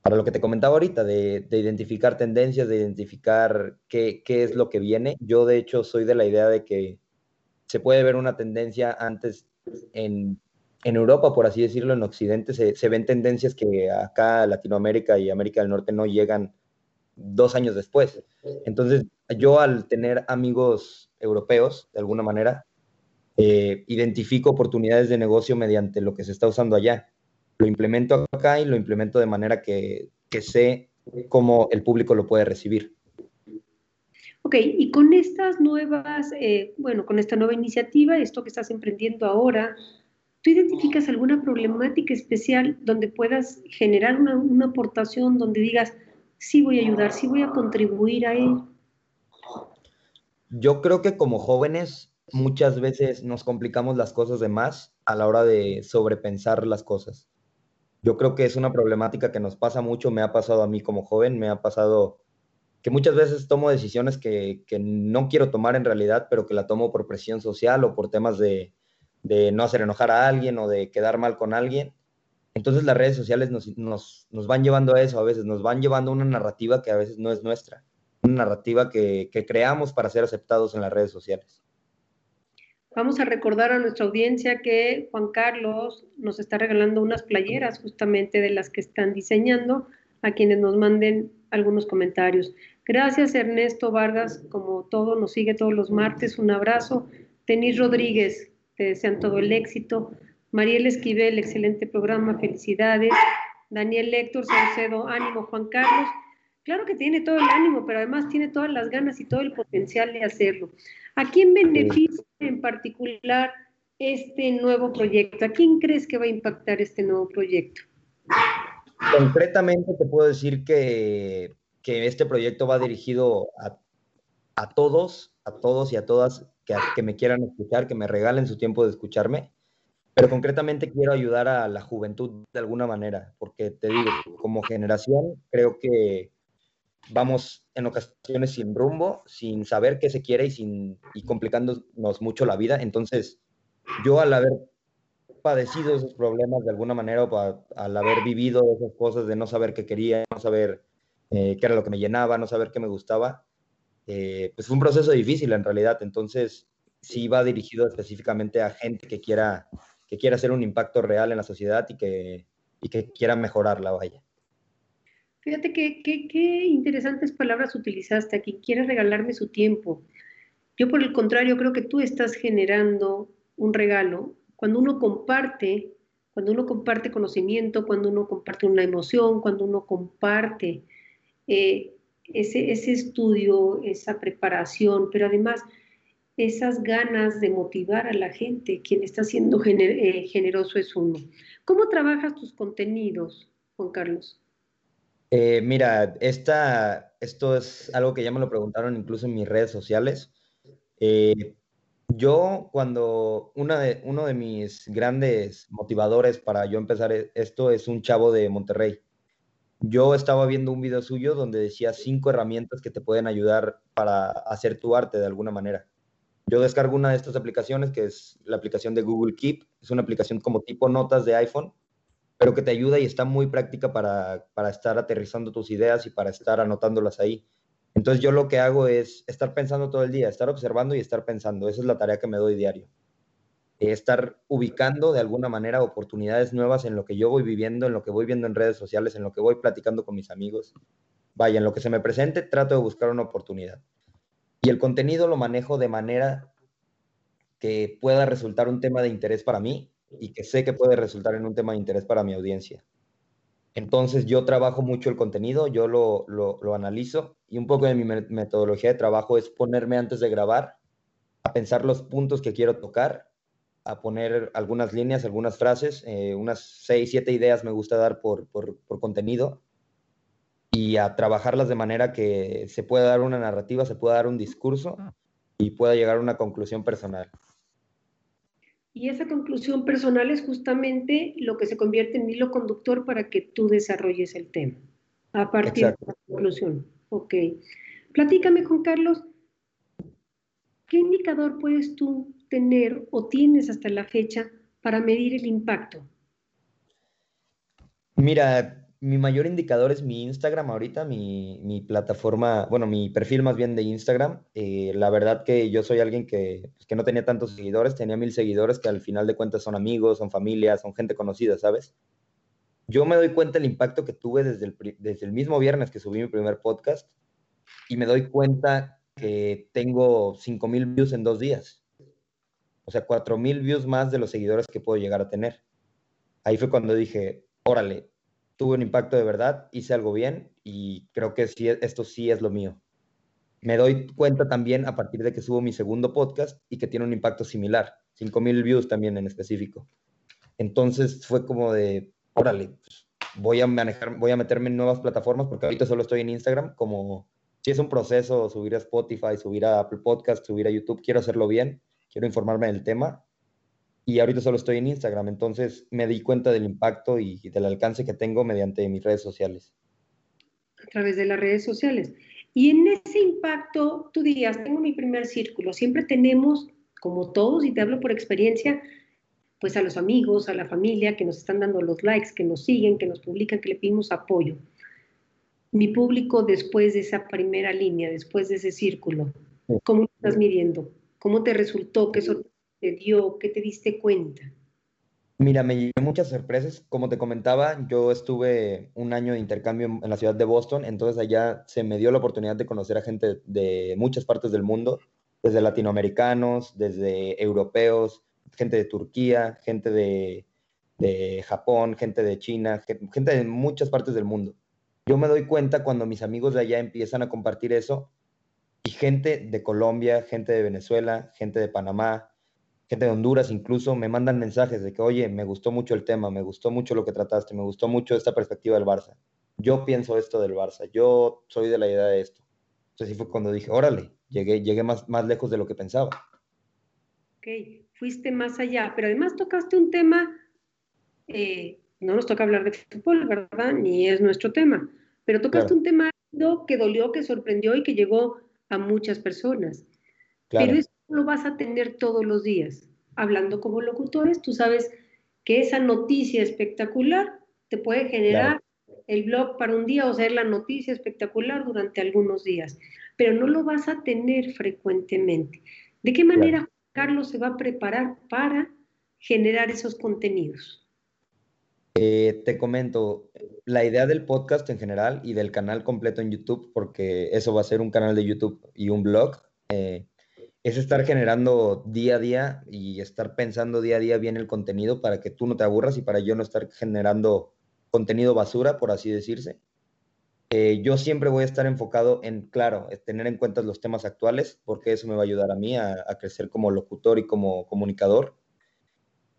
para lo que te comentaba ahorita, de, identificar tendencias, de identificar qué, qué, es lo que viene. Yo, de hecho, soy de la idea de que se puede ver una tendencia antes en, en Europa, por así decirlo, en Occidente, se, se, ven tendencias que acá Latinoamérica y América del Norte no llegan dos años después. Entonces, yo al tener amigos europeos, de alguna manera, eh, identifico oportunidades de negocio mediante lo que se está usando allá. Lo implemento acá y lo implemento de manera que, que sé cómo el público lo puede recibir. Ok, y con estas nuevas, eh, bueno, con esta nueva iniciativa, esto que estás emprendiendo ahora, ¿tú identificas alguna problemática especial donde puedas generar una, una aportación donde digas, sí voy a ayudar, sí voy a contribuir a él? Yo creo que como jóvenes muchas veces nos complicamos las cosas de más a la hora de sobrepensar las cosas. Yo creo que es una problemática que nos pasa mucho, me ha pasado a mí como joven, me ha pasado que muchas veces tomo decisiones que, no quiero tomar en realidad, pero que la tomo por presión social o por temas de, no hacer enojar a alguien o de quedar mal con alguien. Entonces las redes sociales nos, van llevando a eso a veces, nos van llevando a una narrativa que a veces no es nuestra, una narrativa que creamos para ser aceptados en las redes sociales. Vamos a recordar a nuestra audiencia que Juan Carlos nos está regalando unas playeras justamente de las que están diseñando a quienes nos manden algunos comentarios. Gracias Ernesto Vargas, como todo, nos sigue todos los martes. Un abrazo. Tenis Rodríguez, te desean todo el éxito. Mariel Esquivel, excelente programa, felicidades. Daniel Héctor Saucedo, ánimo Juan Carlos. Claro que tiene todo el ánimo, pero además tiene todas las ganas y todo el potencial de hacerlo. ¿A quién beneficia en particular este nuevo proyecto? ¿A quién crees que va a impactar este nuevo proyecto? Concretamente te puedo decir que, este proyecto va dirigido a, todos, a todos y a todas que, que me quieran escuchar, que me regalen su tiempo de escucharme, pero concretamente quiero ayudar a la juventud de alguna manera, porque te digo, como generación, creo que vamos en ocasiones sin rumbo, sin saber qué se quiere y, sin, y complicándonos mucho la vida. Entonces, yo al haber padecido esos problemas de alguna manera, o al haber vivido esas cosas de no saber qué quería, no saber eh, qué era lo que me llenaba, no saber qué me gustaba, eh, pues fue un proceso difícil en realidad. Entonces, sí va dirigido específicamente a gente que quiera, que quiera hacer un impacto real en la sociedad y que, y que quiera mejorarla, vaya. Fíjate qué que, interesantes palabras utilizaste. A quien quiere regalarme su tiempo. Yo, por el contrario, creo que tú estás generando un regalo. Cuando uno comparte, cuando uno comparte conocimiento, cuando uno comparte una emoción, cuando uno comparte eh, ese, ese estudio, esa preparación, pero además esas ganas de motivar a la gente, quien está siendo eh, generoso es uno. ¿Cómo trabajas tus contenidos, Juan Carlos? Eh, mira, esta, esto es algo que ya me lo preguntaron incluso en mis redes sociales. Eh, yo cuando una de, uno de mis grandes motivadores para yo empezar e, esto es un chavo de Monterrey. Yo estaba viendo un video suyo donde decía cinco herramientas que te pueden ayudar para hacer tu arte de alguna manera. Yo descargo una de estas aplicaciones que es la aplicación de Google Keep. Es una aplicación como tipo notas de iPhone pero que te ayuda y está muy práctica para, para estar aterrizando tus ideas y para estar anotándolas ahí. Entonces yo lo que hago es estar pensando todo el día, estar observando y estar pensando. Esa es la tarea que me doy diario. Estar ubicando de alguna manera oportunidades nuevas en lo que yo voy viviendo, en lo que voy viendo en redes sociales, en lo que voy platicando con mis amigos. Vaya, en lo que se me presente, trato de buscar una oportunidad. Y el contenido lo manejo de manera que pueda resultar un tema de interés para mí y que sé que puede resultar en un tema de interés para mi audiencia. Entonces yo trabajo mucho el contenido, yo lo, lo, analizo y un poco de mi metodología de trabajo es ponerme antes de grabar a pensar los puntos que quiero tocar, a poner algunas líneas, algunas frases, eh, unas seis, siete ideas me gusta dar por, por, por contenido y a trabajarlas de manera que se pueda dar una narrativa, se pueda dar un discurso y pueda llegar a una conclusión personal. Y esa conclusión personal es justamente lo que se convierte en hilo conductor para que tú desarrolles el tema. A partir de la conclusión. Ok. Platícame, Juan Carlos, ¿qué indicador puedes tú tener o tienes hasta la fecha para medir el impacto? Mira, mi mayor indicador es mi Instagram ahorita, mi, plataforma, bueno, mi perfil más bien de Instagram. Eh, la verdad que yo soy alguien que, pues, que no tenía tantos seguidores, tenía mil seguidores que al final de cuentas son amigos, son familia, son gente conocida, ¿sabes? Yo me doy cuenta del impacto que tuve desde el, desde el mismo viernes que subí mi primer podcast y me doy cuenta que tengo 5 mil views en dos días. O sea, 4 mil views más de los seguidores que puedo llegar a tener. Ahí fue cuando dije, órale, tuve un impacto de verdad, hice algo bien y creo que sí, esto sí es lo mío. Me doy cuenta también a partir de que subo mi segundo podcast y que tiene un impacto similar, 5000 views también en específico. Entonces fue como de, órale, pues, voy a manejar, voy a meterme en nuevas plataformas porque ahorita solo estoy en Instagram, como si es un proceso subir a Spotify, subir a Apple Podcast, subir a YouTube, quiero hacerlo bien, quiero informarme del tema y ahorita solo estoy en Instagram, entonces me di cuenta del impacto y, del alcance que tengo mediante mis redes sociales. A través de las redes sociales. Y en ese impacto, tú dirías, tengo mi primer círculo, siempre tenemos, como todos, y te hablo por experiencia, pues a los amigos, a la familia que nos están dando los likes, que nos siguen, que nos publican, que le pedimos apoyo. Mi público después de esa primera línea, después de ese círculo, ¿cómo lo estás midiendo? ¿Cómo te resultó? ¿Qué sorpresa dio? ¿Qué te diste cuenta? Mira, me llevé muchas sorpresas. Como te comentaba, yo estuve un año de intercambio en la ciudad de Boston, entonces allá se me dio la oportunidad de conocer a gente de muchas partes del mundo, desde latinoamericanos, desde europeos, gente de Turquía, gente de, de Japón, gente de China, gente de muchas partes del mundo. Yo me doy cuenta cuando mis amigos de allá empiezan a compartir eso y gente de Colombia, gente de Venezuela, gente de Panamá, gente de Honduras incluso me mandan mensajes de que, oye, me gustó mucho el tema, me gustó mucho lo que trataste, me gustó mucho esta perspectiva del Barça. Yo pienso esto del Barça, yo soy de la idea de esto. Entonces sí fue cuando dije, órale, llegué, llegué más, más lejos de lo que pensaba. Ok, fuiste más allá, pero además tocaste un tema, eh, no nos toca hablar de fútbol, ¿verdad? Ni es nuestro tema, pero tocaste un tema que dolió, que sorprendió y que llegó a muchas personas. Claro. Pero lo vas a tener todos los días. Hablando como locutores, tú sabes que esa noticia espectacular te puede generar el blog para un día o ser la noticia espectacular durante algunos días, pero no lo vas a tener frecuentemente. ¿De qué manera Carlos se va a preparar para generar esos contenidos? Eh, te comento, la idea del podcast en general y del canal completo en YouTube, porque eso va a ser un canal de YouTube y un blog, eh, es estar generando día a día y estar pensando día a día bien el contenido para que tú no te aburras y para yo no estar generando contenido basura, por así decirse. Eh, yo siempre voy a estar enfocado en, claro, tener en cuenta los temas actuales, porque eso me va a ayudar a mí a, crecer como locutor y como comunicador.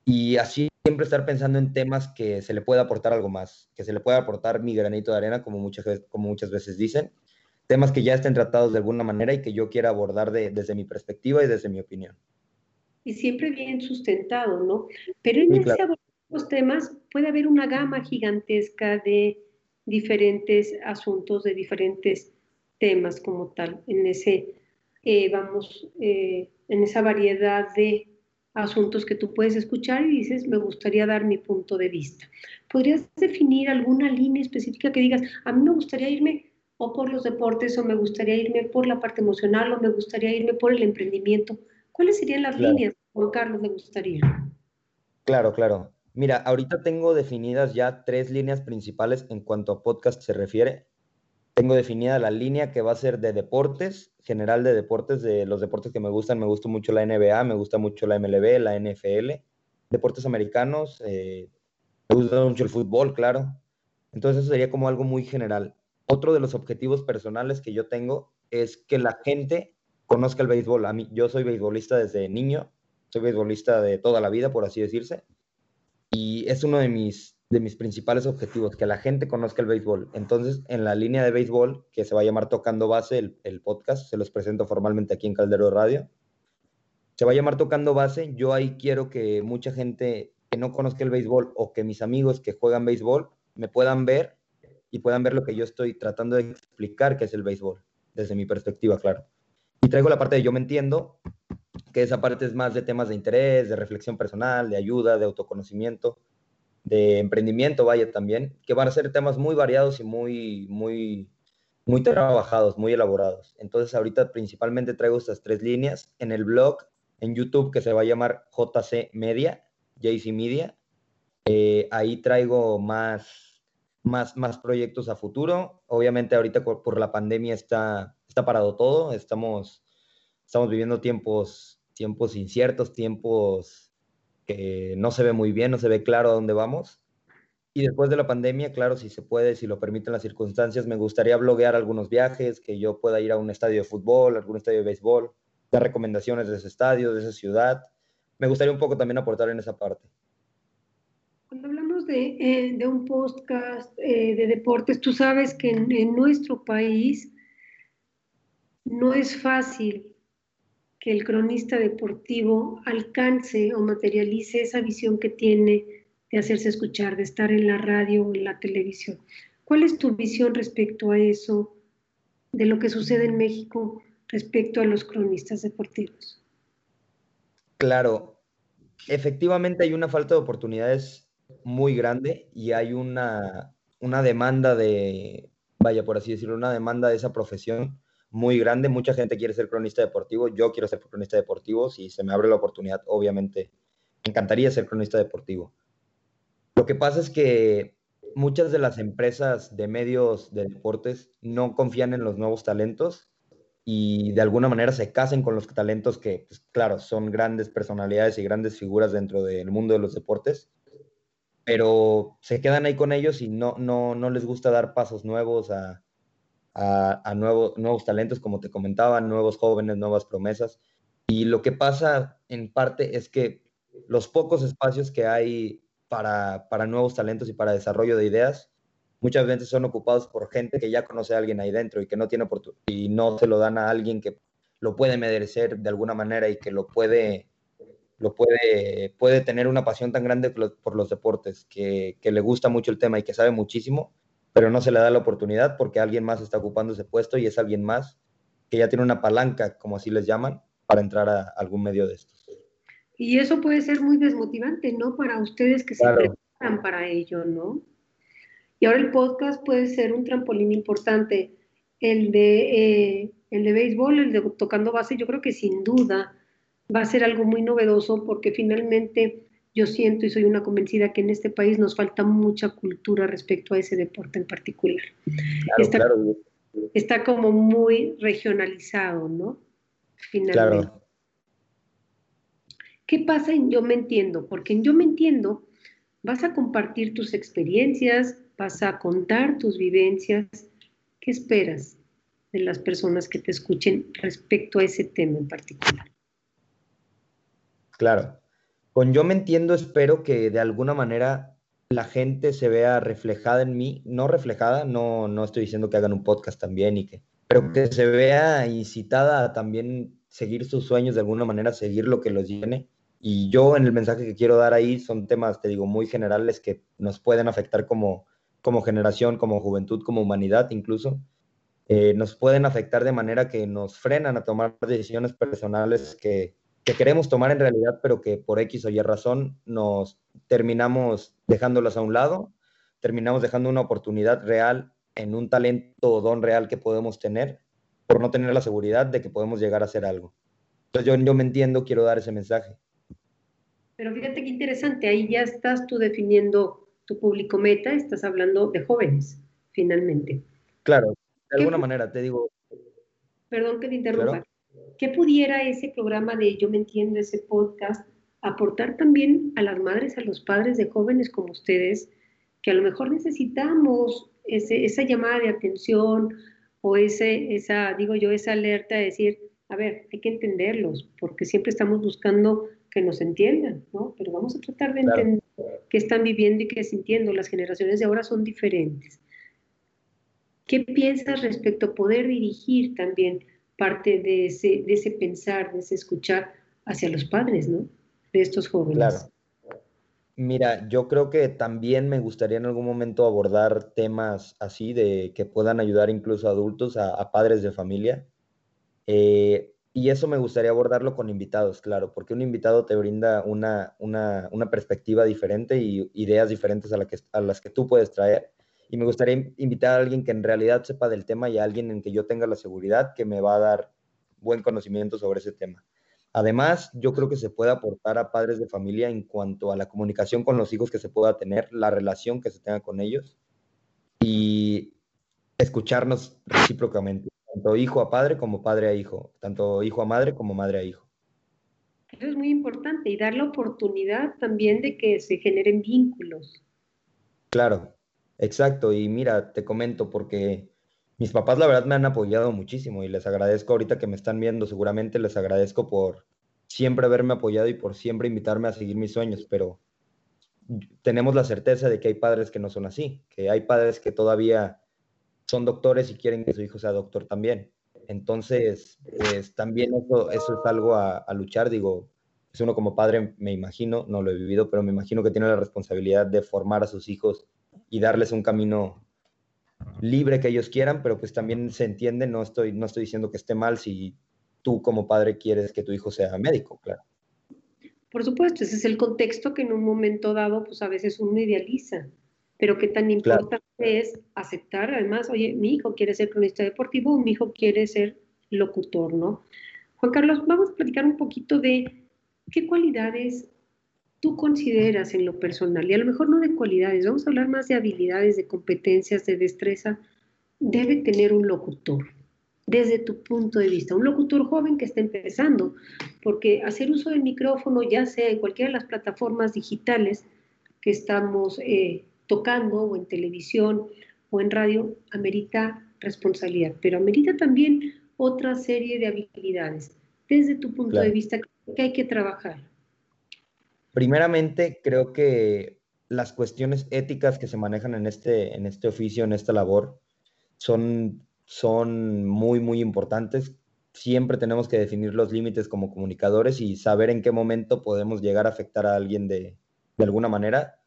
Y así siempre estar pensando en temas que se le pueda aportar algo más, que se le pueda aportar mi granito de arena, como muchas, como muchas veces dicen, temas que ya estén tratados de alguna manera y que yo quiera abordar desde mi perspectiva y desde mi opinión. Y siempre bien sustentado, ¿no? Pero en ese los temas puede haber una gama gigantesca de diferentes asuntos, de diferentes temas como tal, en ese, eh, vamos, eh, en esa variedad de asuntos que tú puedes escuchar y dices, me gustaría dar mi punto de vista. ¿Podrías definir alguna línea específica que digas, a mí me gustaría irme o por los deportes o me gustaría irme por la parte emocional o me gustaría irme por el emprendimiento? ¿Cuáles serían las líneas, Juan Carlos, me gustaría? Claro, claro. Mira, ahorita tengo definidas ya tres líneas principales en cuanto a podcast se refiere. Tengo definida la línea que va a ser de deportes, general de deportes, de los deportes que me gustan. Me gusta mucho la NBA, me gusta mucho la MLB, la NFL, deportes americanos, eh, me gusta mucho el fútbol, claro. Entonces eso sería como algo muy general. Otro de los objetivos personales que yo tengo es que la gente conozca el béisbol. A mí, yo soy beisbolista desde niño, soy beisbolista de toda la vida, por así decirse. Y es uno de mis de mis principales objetivos, que la gente conozca el béisbol. Entonces, en la línea de béisbol, que se va a llamar Tocando Base, el, podcast, se los presento formalmente aquí en Caldero Radio, se va a llamar Tocando Base. Yo ahí quiero que mucha gente que no conozca el béisbol o que mis amigos que juegan béisbol me puedan ver y puedan ver lo que yo estoy tratando de explicar que es el béisbol, desde mi perspectiva, claro. Y traigo la parte de yo me entiendo, que esa parte es más de temas de interés, de reflexión personal, de ayuda, de autoconocimiento de emprendimiento, vaya, también, que van a ser temas muy variados y muy, muy, muy trabajados, muy elaborados. Entonces, ahorita principalmente traigo estas tres líneas en el blog, en YouTube, que se va a llamar JC Media, JC Media. Eh, ahí traigo más, más, más proyectos a futuro. Obviamente, ahorita por, la pandemia está, está parado todo. Estamos, estamos viviendo tiempos, tiempos inciertos, tiempos que no se ve muy bien, no se ve claro a dónde vamos. Y después de la pandemia, claro, si se puede, si lo permiten las circunstancias, me gustaría bloguear algunos viajes, que yo pueda ir a un estadio de fútbol, algún estadio de béisbol, dar recomendaciones de ese estadio, de esa ciudad. Me gustaría un poco también aportar en esa parte. Cuando hablamos de, eh, un podcast eh, de deportes, tú sabes que en nuestro país no es fácil que el cronista deportivo alcance o materialice esa visión que tiene de hacerse escuchar, de estar en la radio o en la televisión. ¿Cuál es tu visión respecto a eso, de lo que sucede en México respecto a los cronistas deportivos? Claro, efectivamente hay una falta de oportunidades muy grande y hay una, una demanda de, vaya por así decirlo, una demanda de esa profesión muy grande. Mucha gente quiere ser cronista deportivo. Yo quiero ser cronista deportivo. Si se me abre la oportunidad, obviamente, me encantaría ser cronista deportivo. Lo que pasa es que muchas de las empresas de medios de deportes no confían en los nuevos talentos y de alguna manera se casen con los talentos que, pues, claro, son grandes personalidades y grandes figuras dentro del mundo de los deportes, pero se quedan ahí con ellos y no, no, no les gusta dar pasos nuevos a, a, nuevos talentos, como te comentaba, nuevos jóvenes, nuevas promesas. Y lo que pasa en parte es que los pocos espacios que hay para, para nuevos talentos y para desarrollo de ideas, muchas veces son ocupados por gente que ya conoce a alguien ahí dentro y que no tiene oportunidad y no se lo dan a alguien que lo puede merecer de alguna manera y que lo puede lo puede, puede tener una pasión tan grande por los deportes, que, que, le gusta mucho el tema y que sabe muchísimo, pero no se le da la oportunidad porque alguien más está ocupando ese puesto y es alguien más que ya tiene una palanca, como así les llaman, para entrar a algún medio de estos. Y eso puede ser muy desmotivante, ¿no? Para ustedes que se preparan para ello, ¿no? Y ahora el podcast puede ser un trampolín importante. El de, eh, el de béisbol, el de tocando base, yo creo que sin duda va a ser algo muy novedoso porque finalmente yo siento y soy una convencida que en este país nos falta mucha cultura respecto a ese deporte en particular. está, como muy regionalizado, ¿no? Finalmente. Claro. ¿Qué pasa en Yo Me Entiendo? Porque en Yo Me Entiendo vas a compartir tus experiencias, vas a contar tus vivencias. ¿Qué esperas de las personas que te escuchen respecto a ese tema en particular? Claro. Con Yo Me Entiendo espero que de alguna manera la gente se vea reflejada en mí, no reflejada, no, no estoy diciendo que hagan un podcast también y que, pero que se vea incitada a también seguir sus sueños de alguna manera, seguir lo que los llene. Y yo en el mensaje que quiero dar ahí son temas, te digo, muy generales que nos pueden afectar como, como generación, como juventud, como humanidad incluso. Eh, nos pueden afectar de manera que nos frenan a tomar decisiones personales que, que queremos tomar en realidad, pero que por X o Y razón nos terminamos dejándolas a un lado, terminamos dejando una oportunidad real en un talento o don real que podemos tener por no tener la seguridad de que podemos llegar a hacer algo. Entonces yo, yo me entiendo, quiero dar ese mensaje. Pero fíjate qué interesante, ahí ya estás tú definiendo tu público meta, estás hablando de jóvenes, finalmente. Claro, de alguna manera, te digo. Perdón que te interrumpa. ¿Qué pudiera ese programa de Yo me entiendo, ese podcast, aportar también a las madres, a los padres de jóvenes como ustedes, que a lo mejor necesitamos esa llamada de atención o ese, esa, digo yo, esa alerta de decir, a ver, hay que entenderlos, porque siempre estamos buscando que nos entiendan, ¿no? Pero vamos a tratar de entender qué están viviendo y qué sintiendo. Las generaciones de ahora son diferentes. ¿Qué piensas respecto a poder dirigir también parte de ese, de ese pensar, de ese escuchar hacia los padres, ¿no? De estos jóvenes. Claro. Mira, yo creo que también me gustaría en algún momento abordar temas así de que puedan ayudar incluso a adultos, a, padres de familia. Eh, y eso me gustaría abordarlo con invitados, claro, porque un invitado te brinda una, una, una perspectiva diferente y ideas diferentes a, la que, a las que tú puedes traer. Y me gustaría invitar a alguien que en realidad sepa del tema y a alguien en que yo tenga la seguridad que me va a dar buen conocimiento sobre ese tema. Además, yo creo que se puede aportar a padres de familia en cuanto a la comunicación con los hijos que se pueda tener, la relación que se tenga con ellos y escucharnos recíprocamente, tanto hijo a padre como padre a hijo, tanto hijo a madre como madre a hijo. Eso es muy importante y dar la oportunidad también de que se generen vínculos. Claro, exacto. Y mira, te comento porque mis papás la verdad me han apoyado muchísimo y les agradezco ahorita que me están viendo, seguramente les agradezco por siempre haberme apoyado y por siempre invitarme a seguir mis sueños, pero tenemos la certeza de que hay padres que no son así, que hay padres que todavía son doctores y quieren que su hijo sea doctor también. Entonces, pues, también eso, eso es algo a, a luchar, digo, es uno como padre, me imagino, no lo he vivido, pero me imagino que tiene la responsabilidad de formar a sus hijos y darles un camino libre que ellos quieran, pero pues también se entiende, no estoy, no estoy diciendo que esté mal si tú como padre quieres que tu hijo sea médico, claro. Por supuesto, ese es el contexto que en un momento dado, pues a veces uno idealiza, pero qué tan importante es aceptar, además, oye, mi hijo quiere ser cronista deportivo, mi hijo quiere ser locutor, ¿no? Juan Carlos, vamos a platicar un poquito de qué cualidades tú consideras en lo personal, y a lo mejor no de cualidades, vamos a hablar más de habilidades, de competencias, de destreza, debe tener un locutor, desde tu punto de vista, un locutor joven que está empezando, porque hacer uso del micrófono, ya sea en cualquiera de las plataformas digitales que estamos eh, tocando, o en televisión, o en radio, amerita responsabilidad, pero amerita también otra serie de habilidades. Desde tu punto de vista, que hay que trabajar? Primeramente, creo que las cuestiones éticas que se manejan en este, en este oficio, en esta labor, son, son muy, muy importantes. Siempre tenemos que definir los límites como comunicadores y saber en qué momento podemos llegar a afectar a alguien de, de alguna manera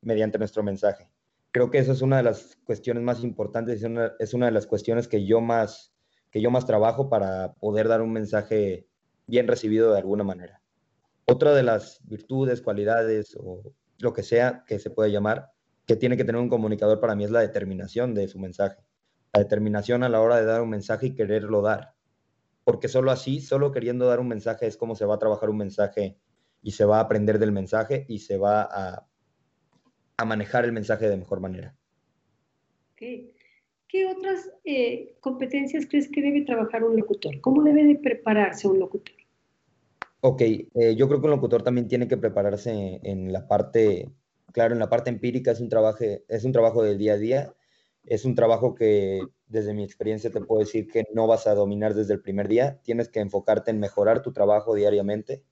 mediante nuestro mensaje. Creo que eso es una de las cuestiones más importantes, es una, es una de las cuestiones que yo, más, que yo más trabajo para poder dar un mensaje bien recibido de alguna manera. Otra de las virtudes, cualidades o lo que sea que se pueda llamar, que tiene que tener un comunicador para mí es la determinación de su mensaje. La determinación a la hora de dar un mensaje y quererlo dar. Porque solo así, solo queriendo dar un mensaje es como se va a trabajar un mensaje y se va a aprender del mensaje y se va a, manejar el mensaje de mejor manera. ¿Qué otras eh, competencias crees que debe trabajar un locutor? ¿Cómo debe de prepararse un locutor? Ok, eh, yo creo que un locutor también tiene que prepararse en, la parte, claro, en la parte empírica es un, trabajo, es un trabajo del día a día, es un trabajo que desde mi experiencia te puedo decir que no vas a dominar desde el primer día, tienes que enfocarte en mejorar tu trabajo diariamente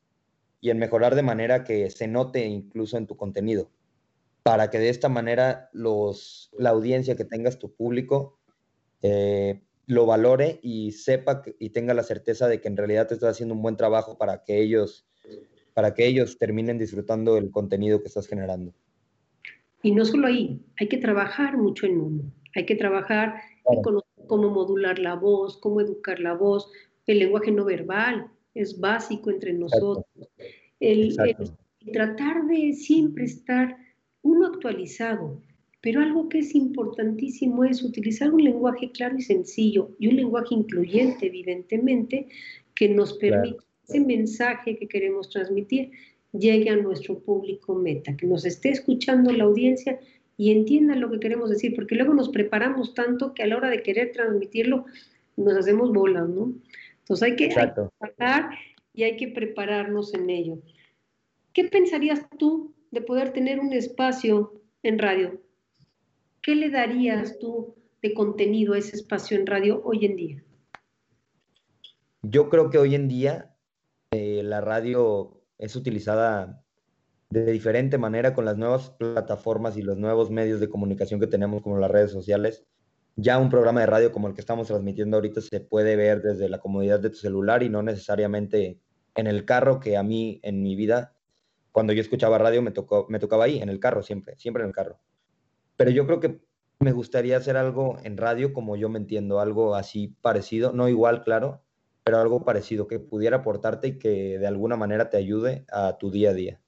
y en mejorar de manera que se note incluso en tu contenido, para que de esta manera los, la audiencia que tengas, tu público, eh, lo valore y sepa y tenga la certeza de que en realidad te estás haciendo un buen trabajo para que ellos, para que ellos terminen disfrutando el contenido que estás generando. Y no solo ahí, hay que trabajar mucho en uno, hay que trabajar en cómo modular la voz, cómo educar la voz, el lenguaje no verbal, es básico entre nosotros. El, tratar de siempre estar uno actualizado, pero algo que es importantísimo es utilizar un lenguaje claro y sencillo y un lenguaje incluyente, evidentemente, que nos permita ese mensaje que queremos transmitir llegue a nuestro público meta, que nos esté escuchando la audiencia y entienda lo que queremos decir, porque luego nos preparamos tanto que a la hora de querer transmitirlo nos hacemos bolas, ¿no? Entonces hay que, tratar y hay que prepararnos en ello. ¿Qué pensarías tú de poder tener un espacio en radio? ¿Qué le darías tú de contenido a ese espacio en radio hoy en día? Yo creo que hoy en día eh, la radio es utilizada de diferente manera con las nuevas plataformas y los nuevos medios de comunicación que tenemos como las redes sociales. Ya un programa de radio como el que estamos transmitiendo ahorita se puede ver desde la comodidad de tu celular y no necesariamente en el carro, que a mí en mi vida, cuando yo escuchaba radio, me, me tocaba ahí, en el carro, siempre, siempre en el carro. Pero yo creo que me gustaría hacer algo en radio como yo me entiendo, algo así parecido, no igual, claro, pero algo parecido que pudiera aportarte y que de alguna manera te ayude a tu día a día.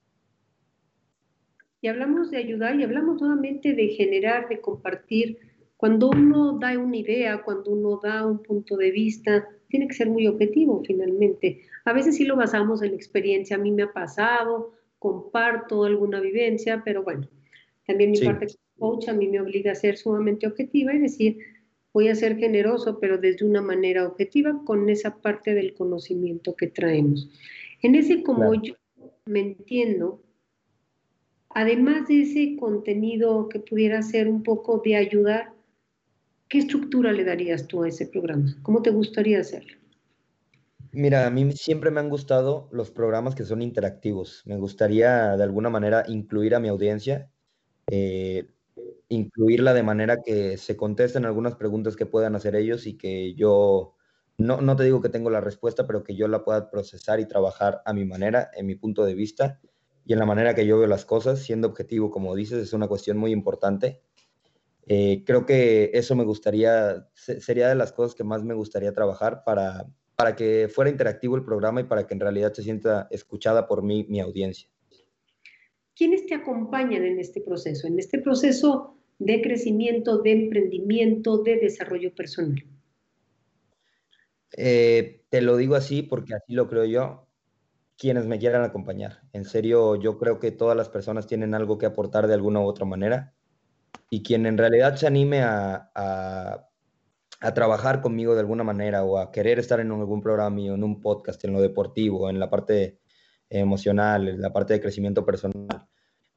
Y hablamos de ayudar y hablamos nuevamente de generar, de compartir. Cuando uno da una idea, cuando uno da un punto de vista, tiene que ser muy objetivo finalmente. A veces sí lo basamos en experiencia, a mí me ha pasado, comparto alguna vivencia, pero bueno, también mi parte como coach a mí me obliga a ser sumamente objetiva y decir, voy a ser generoso, pero desde una manera objetiva con esa parte del conocimiento que traemos. En ese como yo me entiendo, además de ese contenido que pudiera ser un poco de ayudar, ¿qué estructura le darías tú a ese programa? ¿Cómo te gustaría hacerlo? Mira, a mí siempre me han gustado los programas que son interactivos. Me gustaría de alguna manera incluir a mi audiencia. Eh, incluirla de manera que se contesten algunas preguntas que puedan hacer ellos y que yo, no, no te digo que tengo la respuesta, pero que yo la pueda procesar y trabajar a mi manera, en mi punto de vista y en la manera que yo veo las cosas, siendo objetivo, como dices, es una cuestión muy importante. Eh, creo que eso me gustaría, sería de las cosas que más me gustaría trabajar para, para que fuera interactivo el programa y para que en realidad se sienta escuchada por mí, mi audiencia. ¿Quiénes te acompañan en este proceso? En este proceso de crecimiento, de emprendimiento, de desarrollo personal? Eh, te lo digo así porque así lo creo yo, quienes me quieran acompañar. En serio, yo creo que todas las personas tienen algo que aportar de alguna u otra manera y quien en realidad se anime a, a, trabajar conmigo de alguna manera o a querer estar en algún programa o en un podcast, en lo deportivo, en la parte emocional, la parte de crecimiento personal,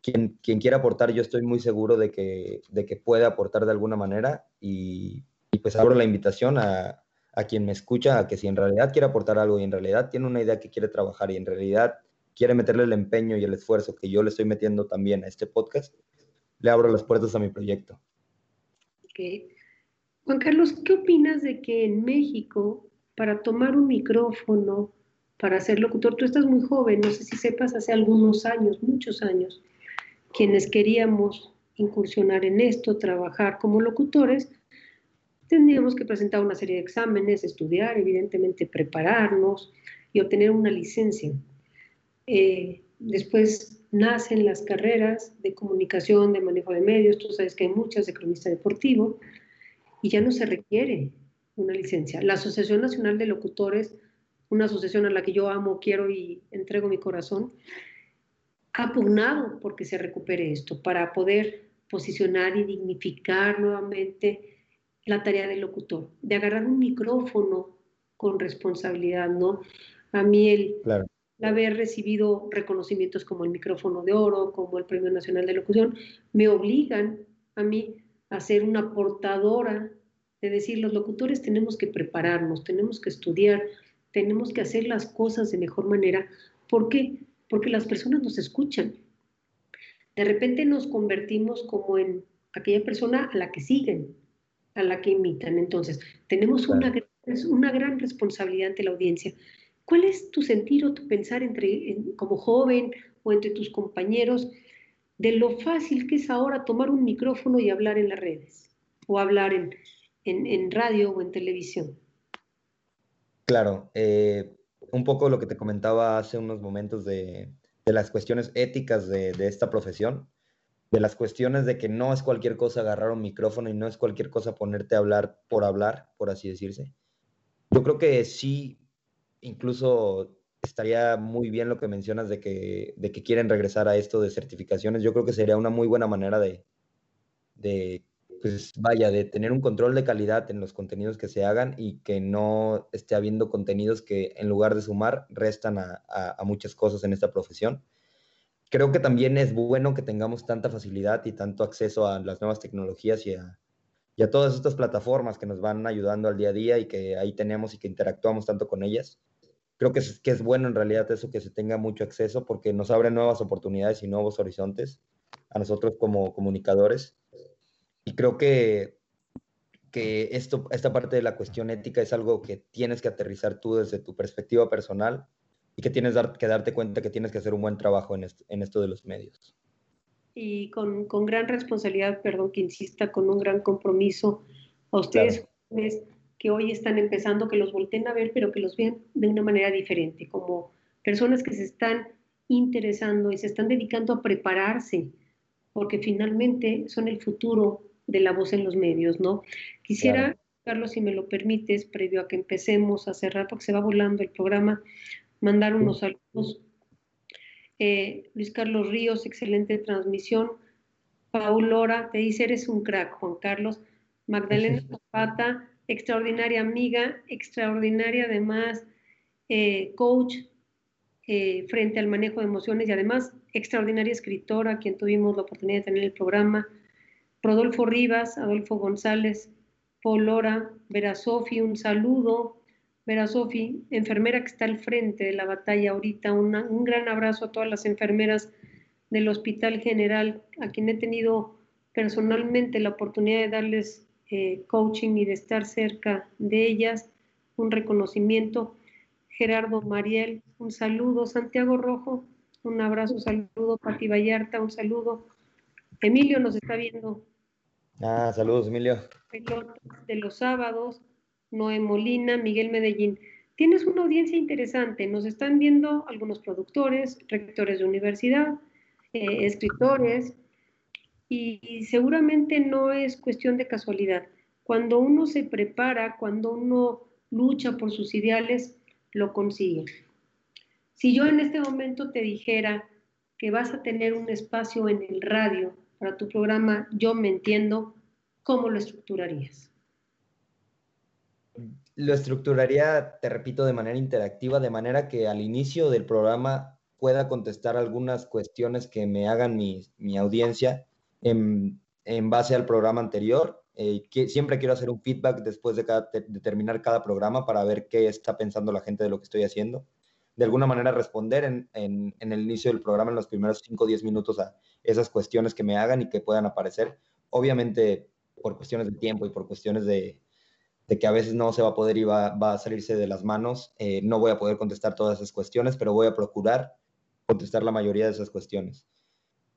quien, quiera aportar, yo estoy muy seguro de que, de que puede aportar de alguna manera y, pues abro la invitación a, a, quien me escucha a que si en realidad quiere aportar algo y en realidad tiene una idea que quiere trabajar y en realidad quiere meterle el empeño y el esfuerzo que yo le estoy metiendo también a este podcast, le abro las puertas a mi proyecto. Okay. Juan Carlos, ¿qué opinas de que en México, para tomar un micrófono, para ser locutor, tú estás muy joven, no sé si sepas, hace algunos años, muchos años, quienes queríamos incursionar en esto, trabajar como locutores, tendríamos que presentar una serie de exámenes, estudiar, evidentemente prepararnos y obtener una licencia. Eh, después nacen las carreras de comunicación, de manejo de medios, tú sabes que hay muchas de cronista deportivo, y ya no se requiere una licencia. La Asociación Nacional de Locutores, una asociación a la que yo amo, quiero y entrego mi corazón, ha pugnado porque se recupere esto, para poder posicionar y dignificar nuevamente la tarea del locutor, de agarrar un micrófono con responsabilidad, ¿no? A mí el, haber recibido reconocimientos como el micrófono de oro, como el Premio Nacional de Locución, me obligan a mí a ser una portadora de decir, los locutores tenemos que prepararnos, tenemos que estudiar, tenemos que hacer las cosas de mejor manera. ¿Por qué? porque las personas nos escuchan. De repente nos convertimos como en aquella persona a la que siguen, a la que imitan. Entonces, tenemos una, una gran responsabilidad ante la audiencia. ¿Cuál es tu sentir o tu pensar entre, como joven o entre tus compañeros de lo fácil que es ahora tomar un micrófono y hablar en las redes o hablar en, radio o en televisión? Claro, eh, un poco lo que te comentaba hace unos momentos de, las cuestiones éticas de, esta profesión, de las cuestiones de que no es cualquier cosa agarrar un micrófono y no es cualquier cosa ponerte a hablar por hablar, por así decirse. Yo creo que sí, incluso estaría muy bien lo que mencionas de que, de que quieren regresar a esto de certificaciones. Yo creo que sería una muy buena manera de pues vaya, de tener un control de calidad en los contenidos que se hagan y que no esté habiendo contenidos que en lugar de sumar restan a, a, muchas cosas en esta profesión. Creo que también es bueno que tengamos tanta facilidad y tanto acceso a las nuevas tecnologías y a, y a todas estas plataformas que nos van ayudando al día a día y que ahí tenemos y que interactuamos tanto con ellas. Creo que es, que es bueno en realidad eso, que se tenga mucho acceso porque nos abre nuevas oportunidades y nuevos horizontes a nosotros como comunicadores y creo que, que esto, esta parte de la cuestión ética es algo que tienes que aterrizar tú desde tu perspectiva personal y que tienes que darte cuenta que tienes que hacer un buen trabajo en esto, en esto de los medios. Y con, con, gran responsabilidad, perdón que insista, con un gran compromiso a ustedes que hoy están empezando, que los volteen a ver, pero que los vean de una manera diferente, como personas que se están interesando y se están dedicando a prepararse, porque finalmente son el futuro de la voz en los medios, ¿no? Quisiera, Carlos, si me lo permites, previo a que empecemos a cerrar, porque se va volando el programa, mandar unos saludos. Eh, Luis Carlos Ríos, excelente transmisión. Paul Lora, te dice, eres un crack, Juan Carlos. Magdalena Zapata, extraordinaria amiga, extraordinaria además eh, coach eh, frente al manejo de emociones y además extraordinaria escritora, quien tuvimos la oportunidad de tener el programa. Rodolfo Rivas, Adolfo González, Polora, Vera Sofi, un saludo. Vera Sofi, enfermera que está al frente de la batalla ahorita, un gran abrazo a todas las enfermeras del Hospital General, a quien he tenido personalmente la oportunidad de darles eh, coaching y de estar cerca de ellas, un reconocimiento. Gerardo Mariel, un saludo. Santiago Rojo, un abrazo, un saludo. Pati Vallarta, un saludo. Emilio nos está viendo. Ah, saludos, Emilio. De los sábados, Noé Molina, Miguel Medellín. Tienes una audiencia interesante. Nos están viendo algunos productores, rectores de universidad, eh, escritores, y, seguramente no es cuestión de casualidad. Cuando uno se prepara, cuando uno lucha por sus ideales, lo consigue. Si yo en este momento te dijera que vas a tener un espacio en el radio para tu programa Yo me entiendo, ¿cómo lo estructurarías? Lo estructuraría, te repito, de manera interactiva, de manera que al inicio del programa pueda contestar algunas cuestiones que me hagan mi, audiencia en, base al programa anterior. Eh, que, siempre quiero hacer un feedback después de, de terminar cada programa para ver qué está pensando la gente de lo que estoy haciendo de alguna manera responder en, en, el inicio del programa, en los primeros 5 o 10 minutos, a esas cuestiones que me hagan y que puedan aparecer. Obviamente, por cuestiones de tiempo y por cuestiones de, de que a veces no se va a poder y va, va a salirse de las manos, eh, no voy a poder contestar todas esas cuestiones, pero voy a procurar contestar la mayoría de esas cuestiones.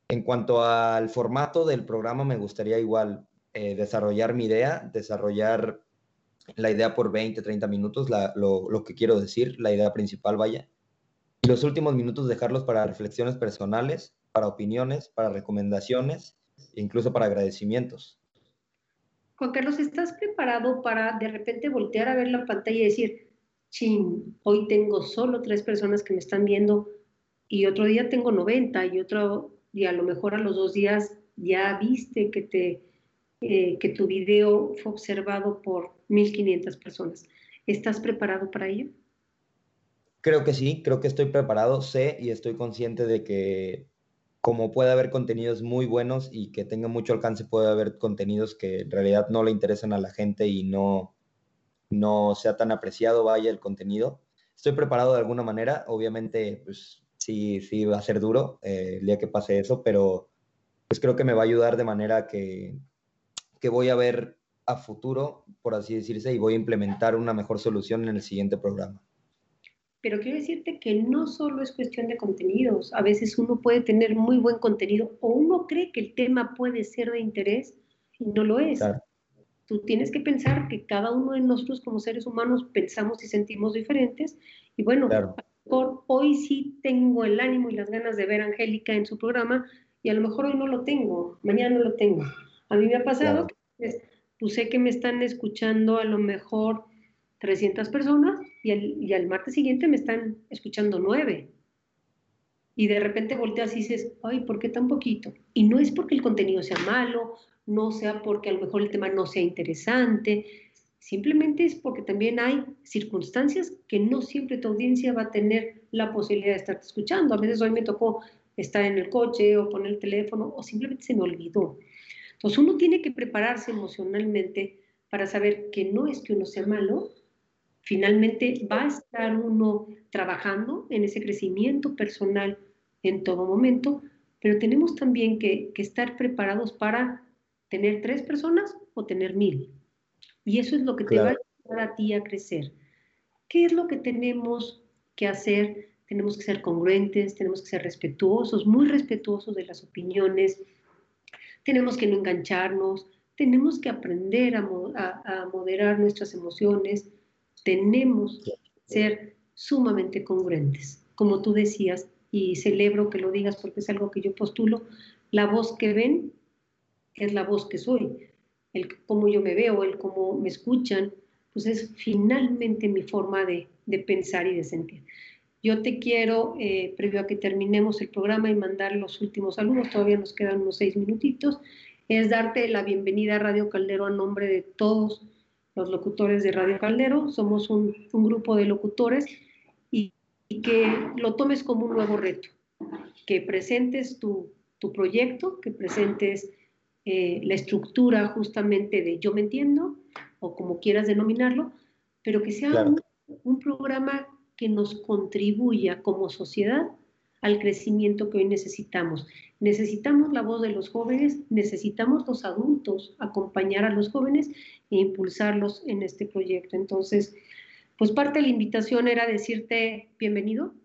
En cuanto al formato del programa, me gustaría igual eh, desarrollar mi idea, desarrollar la idea por 20, 30 minutos, la, lo, lo, que quiero decir, la idea principal, vaya. Y los últimos minutos dejarlos para reflexiones personales, para opiniones, para recomendaciones incluso para agradecimientos. Juan Carlos, ¿estás preparado para de repente voltear a ver la pantalla y decir, chin, hoy tengo solo tres personas que me están viendo y otro día tengo 90 y otro día a lo mejor a los dos días ya viste que te eh, que tu video fue observado por 1.500 personas. ¿Estás preparado para ello? Creo que sí, creo que estoy preparado, sé y estoy consciente de que como puede haber contenidos muy buenos y que tenga mucho alcance, puede haber contenidos que en realidad no le interesan a la gente y no, no sea tan apreciado vaya el contenido. Estoy preparado de alguna manera, obviamente, pues sí, sí va a ser duro eh, el día que pase eso, pero pues creo que me va a ayudar de manera que, que voy a ver a futuro, por así decirse, y voy a implementar una mejor solución en el siguiente programa. Pero quiero decirte que no solo es cuestión de contenidos, a veces uno puede tener muy buen contenido o uno cree que el tema puede ser de interés y no lo es. Tú tienes que pensar que cada uno de nosotros como seres humanos pensamos y sentimos diferentes. Y bueno, por, hoy sí tengo el ánimo y las ganas de ver a Angélica en su programa y a lo mejor hoy no lo tengo, mañana no lo tengo. A mí me ha pasado que pues, sé que me están escuchando a lo mejor 300 personas y, y al martes siguiente me están escuchando nueve y de repente volteas y dices, ay, ¿por qué tan poquito? Y no es porque el contenido sea malo, no sea porque a lo mejor el tema no sea interesante, simplemente es porque también hay circunstancias que no siempre tu audiencia va a tener la posibilidad de estarte escuchando. A veces hoy me tocó estar en el coche o poner el teléfono o simplemente se me olvidó. Entonces uno tiene que prepararse emocionalmente para saber que no es que uno sea malo, finalmente va a estar uno trabajando en ese crecimiento personal en todo momento, pero tenemos también que, estar preparados para tener tres personas o tener mil. Y eso es lo que te va a ayudar a ti a crecer. ¿Qué es lo que tenemos que hacer? Tenemos que ser congruentes, tenemos que ser respetuosos, muy respetuosos de las opiniones, tenemos que no engancharnos, tenemos que aprender a, a moderar nuestras emociones, tenemos que ser sumamente congruentes. Como tú decías, y celebro que lo digas porque es algo que yo postulo, la voz que ven es la voz que soy, el cómo yo me veo, el cómo me escuchan, pues es finalmente mi forma de, pensar y de sentir. Yo te quiero, eh, previo a que terminemos el programa y mandar los últimos saludos, todavía nos quedan unos seis minutitos, es darte la bienvenida a Radio Caldero a nombre de todos los locutores de Radio Caldero. Somos un, un grupo de locutores y y que lo tomes como un nuevo reto, que presentes tu, tu proyecto, que presentes eh, la estructura justamente de yo me entiendo, o como quieras denominarlo, pero que sea un, un programa que nos contribuya como sociedad al crecimiento que hoy necesitamos. Necesitamos la voz de los jóvenes, necesitamos los adultos acompañar a los jóvenes e impulsarlos en este proyecto. Entonces, pues parte de la invitación era decirte bienvenido,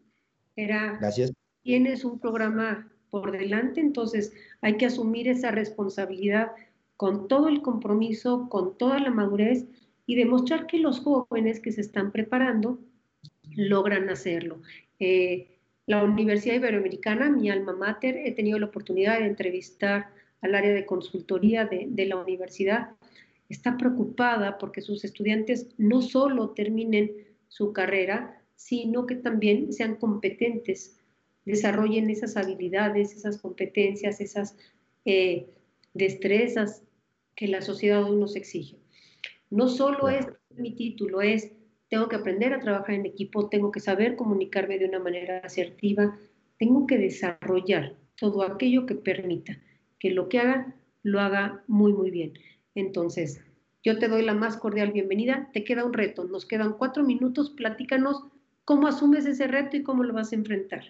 era, Gracias. tienes un programa por delante, entonces hay que asumir esa responsabilidad con todo el compromiso, con toda la madurez y demostrar que los jóvenes que se están preparando logran hacerlo. Eh, la Universidad Iberoamericana, mi alma mater, he tenido la oportunidad de entrevistar al área de consultoría de, de la universidad está preocupada porque sus estudiantes no solo terminen su carrera, sino que también sean competentes, desarrollen esas habilidades, esas competencias, esas eh, destrezas que la sociedad hoy nos exige. No solo es mi título, es tengo que aprender a trabajar en equipo, tengo que saber comunicarme de una manera asertiva, tengo que desarrollar todo aquello que permita que lo que haga lo haga muy, muy bien. Entonces, yo te doy la más cordial bienvenida. Te queda un reto. Nos quedan cuatro minutos. Platícanos cómo asumes ese reto y cómo lo vas a enfrentar.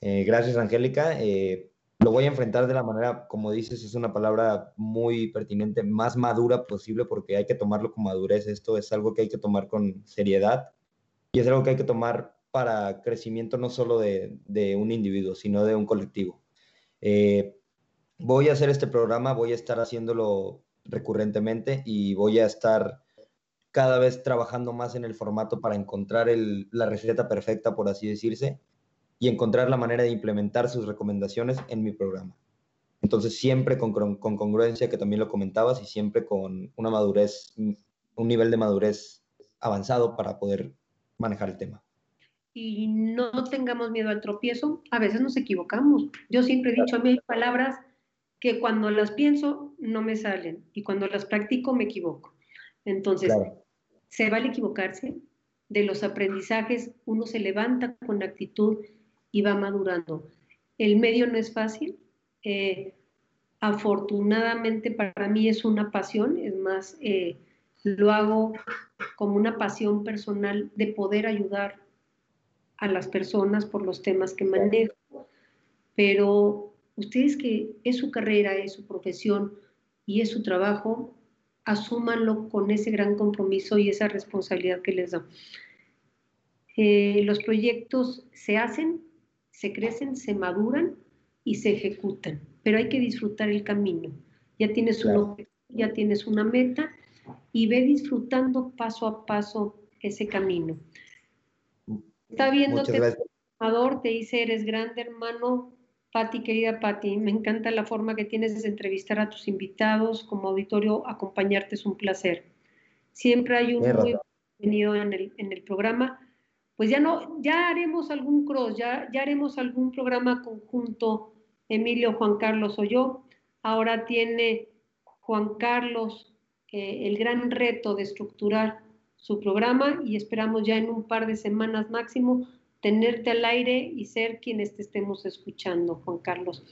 Eh, gracias, Angélica. Eh, lo voy a enfrentar de la manera, como dices, es una palabra muy pertinente, más madura posible, porque hay que tomarlo con madurez. Esto es algo que hay que tomar con seriedad y es algo que hay que tomar para crecimiento no solo de, un individuo, sino de un colectivo. Eh, voy a hacer este programa, voy a estar haciéndolo recurrentemente y voy a estar cada vez trabajando más en el formato para encontrar la receta perfecta, por así decirse, y encontrar la manera de implementar sus recomendaciones en mi programa. Entonces, siempre con, con congruencia, que también lo comentabas, y siempre con una madurez, un nivel de madurez avanzado para poder manejar el tema y no tengamos miedo al tropiezo, a veces nos equivocamos. Yo siempre he dicho, a mí hay palabras que cuando las pienso no me salen y cuando las practico me equivoco. Entonces, se vale equivocarse. De los aprendizajes uno se levanta con actitud y va madurando. El medio no es fácil. Eh, afortunadamente para mí es una pasión, es más, eh, lo hago como una pasión personal de poder ayudar a las personas por los temas que manejo, pero ustedes que es su carrera, es su profesión y es su trabajo, asúmanlo con ese gran compromiso y esa responsabilidad que les da. Eh, los proyectos se hacen, se crecen, se maduran y se ejecutan, pero hay que disfrutar el camino. Ya tienes un objetivo ya tienes una meta y ve disfrutando paso a paso ese camino. Está viéndote, te dice, eres grande hermano. Pati, querida Pati, me encanta la forma que tienes de entrevistar a tus invitados, como auditorio, acompañarte es un placer. Siempre hay un muy bienvenido en el, en el programa. Pues ya no, ya haremos algún cross, ya, ya haremos algún programa conjunto, Emilio, Juan Carlos o yo. Ahora tiene Juan Carlos eh, el gran reto de estructurar su programa y esperamos ya en un par de semanas máximo tenerte al aire y ser quienes te estemos escuchando, Juan Carlos.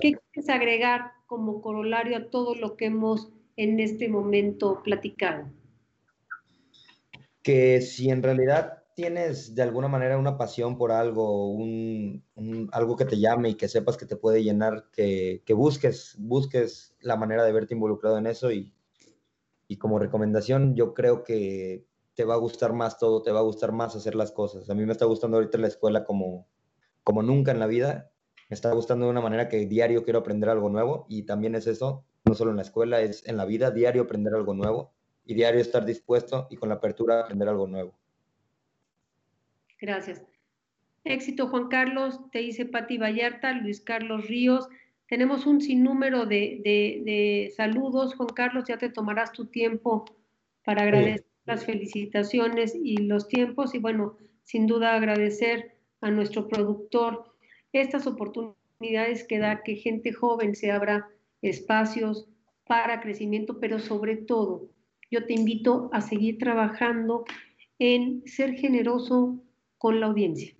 ¿Qué quieres agregar como corolario a todo lo que hemos en este momento platicado? Que si en realidad tienes de alguna manera una pasión por algo, un, algo que te llame y que sepas que te puede llenar, que, que, busques, busques la manera de verte involucrado en eso y, y como recomendación yo creo que te va a gustar más todo, te va a gustar más hacer las cosas. A mí me está gustando ahorita la escuela como, como nunca en la vida. Me está gustando de una manera que diario quiero aprender algo nuevo y también es eso, no solo en la escuela, es en la vida, diario aprender algo nuevo y diario estar dispuesto y con la apertura a aprender algo nuevo. Gracias. Éxito, Juan Carlos, te dice Pati Vallarta, Luis Carlos Ríos. Tenemos un sinnúmero de, de, saludos, Juan Carlos, ya te tomarás tu tiempo para agradecer las felicitaciones y los tiempos y bueno, sin duda agradecer a nuestro productor estas oportunidades que da que gente joven se abra espacios para crecimiento, pero sobre todo yo te invito a seguir trabajando en ser generoso con la audiencia.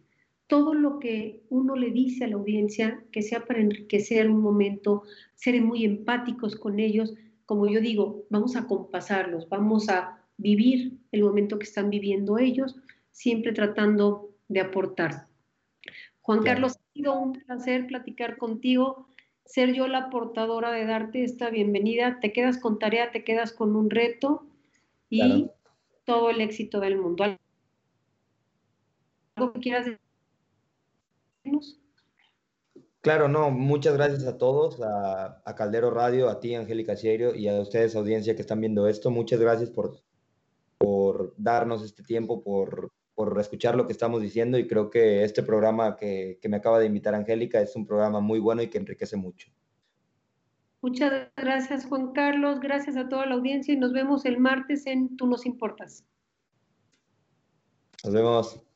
Todo lo que uno le dice a la audiencia, que sea para enriquecer un momento, ser muy empáticos con ellos, como yo digo, vamos a compasarlos, vamos a vivir el momento que están viviendo ellos, siempre tratando de aportar. Juan Carlos, ha sido un placer platicar contigo, ser yo la portadora de darte esta bienvenida. Te quedas con tarea, te quedas con un reto y todo el éxito del mundo. ¿Algo que quieras decirnos? Claro, no, muchas gracias a todos, a, a Caldero Radio, a ti, Angélica Cierio, y a ustedes, audiencia que están viendo esto. Muchas gracias por por darnos este tiempo, por, por escuchar lo que estamos diciendo y creo que este programa que, que me acaba de invitar Angélica es un programa muy bueno y que enriquece mucho. Muchas gracias Juan Carlos, gracias a toda la audiencia y nos vemos el martes en Tú nos importas. Nos vemos.